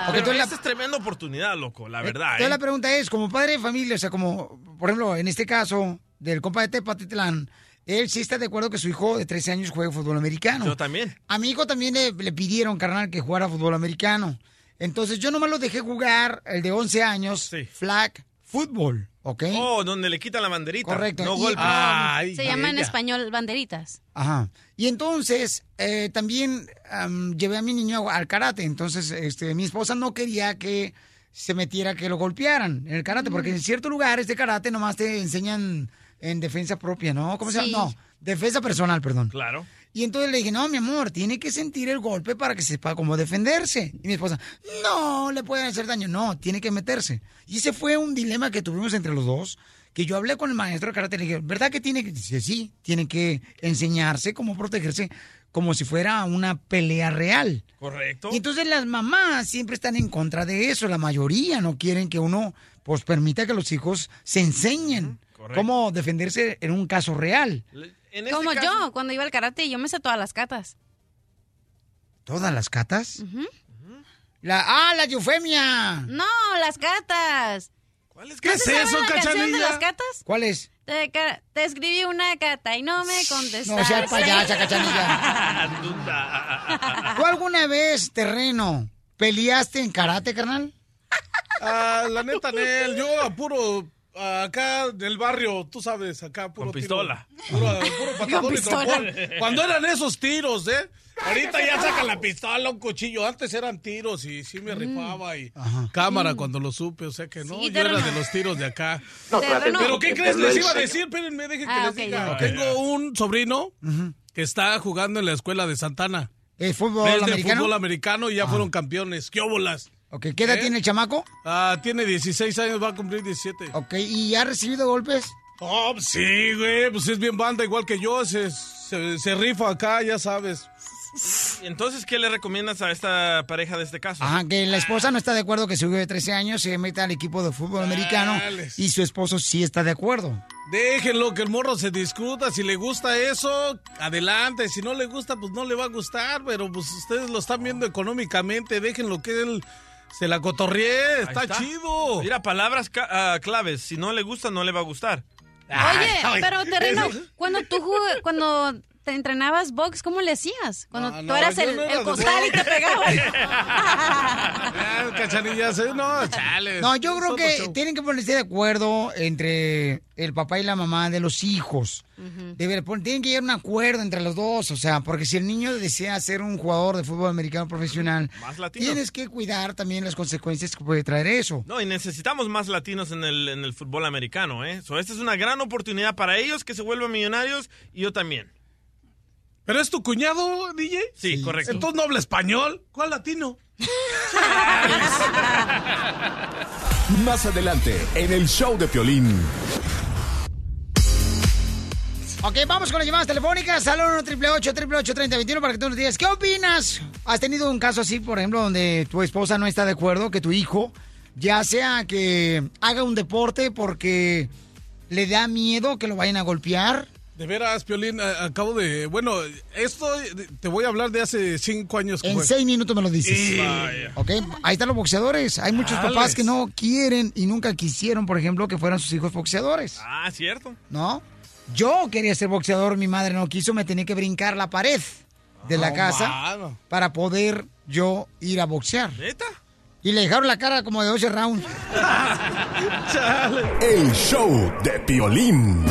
Porque Pero la- esta es tremenda oportunidad, loco, la verdad. Entonces ¿eh? la pregunta es, como padre de familia, o sea, como, por ejemplo, en este caso del compa de Tepatitlán, él sí está de acuerdo que su hijo de 13 años juegue fútbol americano. Yo también. A mi hijo también le, le pidieron, carnal, que jugara fútbol americano. Entonces yo nomás lo dejé jugar, el de 11 años, flag football, ¿ok? Oh, donde le quitan la banderita. Correcto. No golpe. Ay, Se llama en español banderitas. Ajá. Y entonces eh, también am, llevé a mi niño al karate. Entonces, este, mi esposa no quería que se metiera que lo golpearan en el karate, porque en ciertos lugares de karate nomás te enseñan en defensa propia, ¿no? ¿Cómo se llama? No, defensa personal, perdón. Claro. Y entonces le dije, no, mi amor, tiene que sentir el golpe para que sepa cómo defenderse. Y mi esposa, no, le pueden hacer daño. No, tiene que meterse. Y ese fue un dilema que tuvimos entre los dos, que yo hablé con el maestro de karate y le dije, ¿verdad que tiene que...? Dice, sí, tiene que enseñarse cómo protegerse como si fuera una pelea real. Correcto. Y entonces las mamás siempre están en contra de eso. La mayoría no quieren que uno, pues, permita que los hijos se enseñen Correcto. cómo defenderse en un caso real. En este Como caso- yo, cuando iba al karate, yo me sé todas las catas. ¿Todas las catas? La, ¡Ah, la eufemia! No, las catas. ¿Qué ¿No es eso, la canción de las catas? ¿Cuál es? Te escribí una cata y no me contestaste. No seas payasa, cachanilla. ¿Tú alguna vez, terreno, peleaste en karate, carnal? Ah, la neta, Nel, yo a puro acá del barrio, tú sabes, acá puro Con pistola. tiro. Puro, puro patadón y trompón. Cuando eran esos tiros, ¿eh? Ahorita ya sacan la pistola, un cuchillo. Antes eran tiros y sí me rifaba y cámara cuando lo supe. O sea que no, Sí, yo era de los tiros de acá. No, Terreno. Pero ¿qué crees? Les iba a decir, espérenme, dejen que Ah, les diga. Tengo un sobrino que está jugando en la escuela de Santana. ¿El fútbol Es de americano? fútbol americano y ya fueron campeones. ¿Qué óbolas? Ok, ¿qué edad ¿Eh? tiene el chamaco? Ah, tiene 16 años, va a cumplir 17. Ok, ¿y ha recibido golpes? Oh, sí, güey, pues es bien banda, igual que yo, se, se, se rifa acá, ya sabes. Entonces, ¿qué le recomiendas a esta pareja de este caso? Ajá, que la esposa no está de acuerdo que su hijo de 13 años se meta al equipo de fútbol americano y su esposo sí está de acuerdo. Déjenlo, que el morro se discuta, si le gusta eso, adelante, si no le gusta, pues no le va a gustar, pero pues ustedes lo están viendo económicamente, déjenlo que él se la cotorree, Ahí está, chido. Mira, palabras ca- ah, claves. Si no le gusta, no le va a gustar. Oye, pero Terreno, cuando tú cuando te entrenabas box, ¿cómo le hacías? Cuando No, tú no, eras el, no el costal y te pegaban. Cachanillas, ¿eh? No, chales. No, yo creo que show. tienen que ponerse de acuerdo entre el papá y la mamá de los hijos. Debe- pon- tienen que llegar a un acuerdo entre los dos, o sea, porque si el niño desea ser un jugador de fútbol americano profesional, Más tienes que cuidar también las consecuencias que puede traer eso. No, y necesitamos más latinos en el, en el fútbol americano, ¿eh? So, esta es una gran oportunidad para ellos que se vuelvan millonarios y yo también. ¿Pero es tu cuñado, DJ? Sí, correcto. Entonces no habla español. ¿Cuál latino? Más adelante, en el show de Piolín. Ok, vamos con las llamadas telefónicas al 1 888 3021 para que tú nos digas, ¿qué opinas? ¿Has tenido un caso así, por ejemplo, donde tu esposa no está de acuerdo que tu hijo, ya sea que haga un deporte porque le da miedo que lo vayan a golpear? De veras, Piolín, acabo de... Bueno, esto te voy a hablar de hace cinco años. que En fue. seis minutos me lo dices. Sí. Ok, ahí están los boxeadores. Hay muchos papás que no quieren y nunca quisieron, por ejemplo, que fueran sus hijos boxeadores. Ah, cierto. ¿No? Yo quería ser boxeador, mi madre no quiso, me tenía que brincar la pared de la No, casa mano. para poder yo ir a boxear. ¿Neta? Y le dejaron la cara como de 12 rounds. El show de Piolín.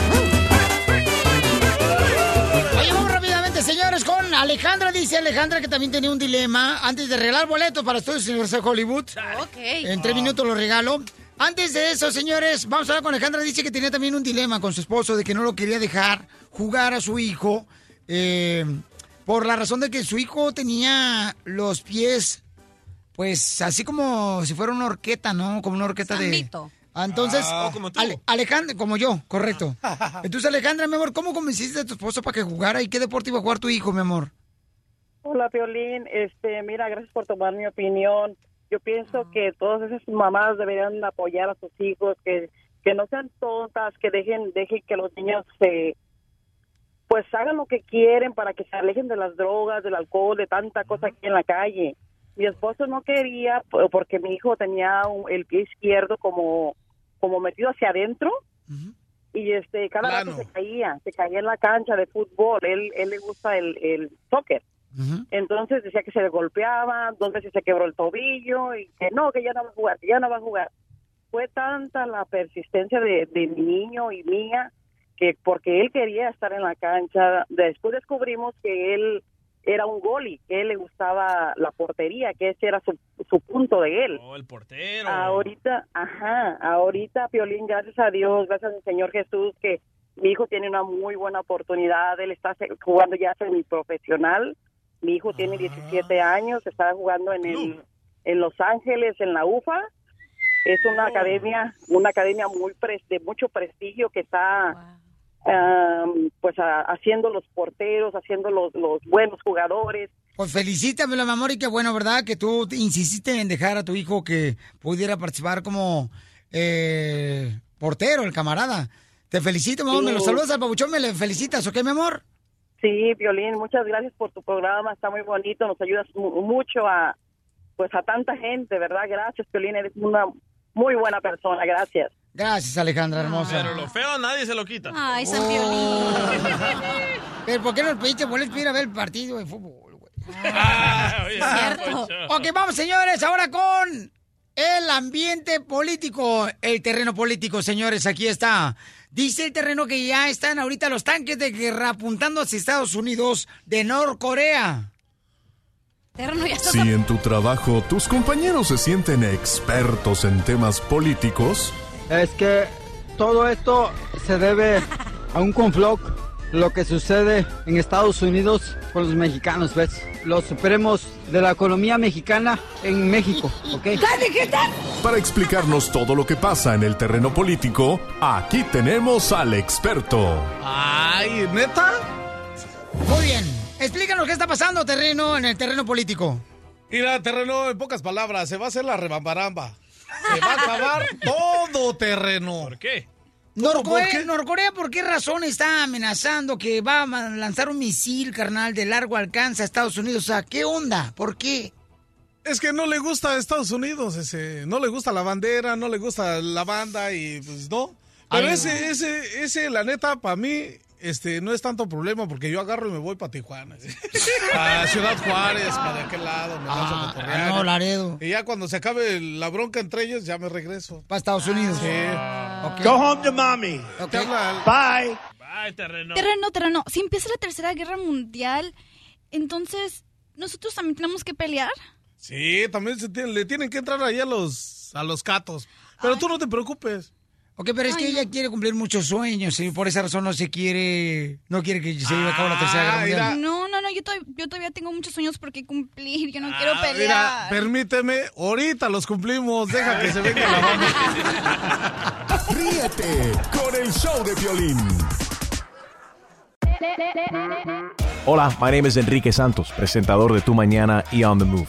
Alejandra. Dice Alejandra que también tenía un dilema antes de regalar boletos para Estudios Universal Hollywood. Ok. En tres minutos lo regalo. Antes de eso, señores, vamos a hablar con Alejandra. Dice que tenía también un dilema con su esposo de que no lo quería dejar jugar a su hijo eh, por la razón de que su hijo tenía los pies, pues así como si fuera una horqueta, ¿no? Como una horqueta de... Ah, Entonces, Ah. Como tú. Ale- Alejandra, como yo, correcto. Entonces, Alejandra, mi amor, ¿cómo convenciste a tu esposo para que jugara y qué deporte iba a jugar tu hijo, mi amor? Hola, Piolín. Este, mira, gracias por tomar mi opinión. Yo pienso que todas esas mamás deberían apoyar a sus hijos, que, que no sean tontas, que dejen, dejen que los niños se, pues hagan lo que quieren para que se alejen de las drogas, del alcohol, de tanta cosa aquí en la calle. Mi esposo no quería po- porque mi hijo tenía un- el pie izquierdo como, como metido hacia adentro y este cada Plano. rato se caía, se caía en la cancha de fútbol. Él, él le gusta el, el soccer. Entonces decía que se le golpeaba, dos veces se quebró el tobillo y que no, que ya no va a jugar, que ya no va a jugar. Fue tanta la persistencia de, de mi niño y mía que porque él quería estar en la cancha, después descubrimos que él era un goli, que él le gustaba la portería, que ese era su, su punto de él. Oh, el portero. Ahorita, ajá, ahorita, Piolín, gracias a Dios, gracias al Señor Jesús, que mi hijo tiene una muy buena oportunidad, él está se- jugando ya semiprofesional, mi hijo tiene 17 años, está jugando en el, en Los Ángeles, en la UFA, es una academia, una academia muy pres- de mucho prestigio que está am, pues a- haciendo los porteros, haciendo los, los buenos jugadores, Pues felicítamelo, mi amor, y qué bueno, ¿verdad? Que tú te insististe en dejar a tu hijo que pudiera participar como eh, portero, el camarada. Te felicito, mi amor, me lo Sí. saludas al babuchón, me le felicitas, ¿ok, mi amor? Sí, Violín, muchas gracias por tu programa, está muy bonito, nos ayudas mu- mucho a pues a tanta gente, ¿verdad? Gracias, Violín, eres una muy buena persona, gracias. Gracias, Alejandra, hermosa. Pero lo feo nadie se lo quita. Ay, San Pero ¿por qué no le pediste boletos para ir a ver el partido de fútbol, güey? Ah, oye, Cierto. Poncho. Ok, vamos, señores, ahora con el ambiente político, el terreno político, señores, aquí está. Dice el terreno que ya están ahorita los tanques de guerra apuntando hacia Estados Unidos de Norcorea. Terreno ya está. Si en tu trabajo tus compañeros se sienten expertos en temas políticos, Es que todo esto se debe a un conflog, lo que sucede en Estados Unidos con los mexicanos, ¿ves? Los supremos de la economía mexicana en México, ¿ok? para explicarnos todo lo que pasa en el terreno político, aquí tenemos al experto. Ay, ¿neta? Muy bien. Explícanos qué está pasando, terreno, en el terreno político. Mira, terreno, en pocas palabras, se va a hacer la rebambaramba. Se va a acabar todo terreno. ¿Por qué? Norcorea, Norcorea, ¿por qué razón está amenazando que va a lanzar un misil, carnal, de largo alcance a Estados Unidos? O sea, ¿qué onda? ¿Por qué? Es que no le gusta a Estados Unidos, ese, no le gusta la bandera, no le gusta la banda y pues no. Pero Ay, ese, ese, ese, la neta, para mí, este, no es tanto problema porque yo agarro y me voy para Tijuana. A Ciudad Juárez, para de aquel lado, me lanzo a ah, no, Laredo. Y ya cuando se acabe la bronca entre ellos, ya me regreso. Para Estados Unidos. Sí. Go home to mommy. Bye. Bye, terreno. Terreno, terreno. Si empieza la tercera guerra mundial, entonces nosotros también tenemos que pelear. Sí, también se tiene- le tienen que entrar ahí a los, a los catos. Pero tú no te preocupes. Ok, pero es que ella quiere cumplir muchos sueños y por esa razón no se quiere, no quiere que se lleve a cabo la tercera guerra mundial. No, no, no, yo, to- yo todavía tengo muchos sueños por qué cumplir. Yo no quiero Ah, pelear. Mira, permíteme, ahorita los cumplimos. Deja que se venga la banda. Ríete con el show de violín. Hola, my name is Enrique Santos, presentador de Tu Mañana y On the Move.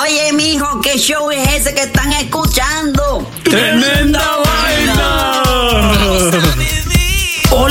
Oye, mijo, ¿qué show es ese que están escuchando? ¡Tremenda vaina!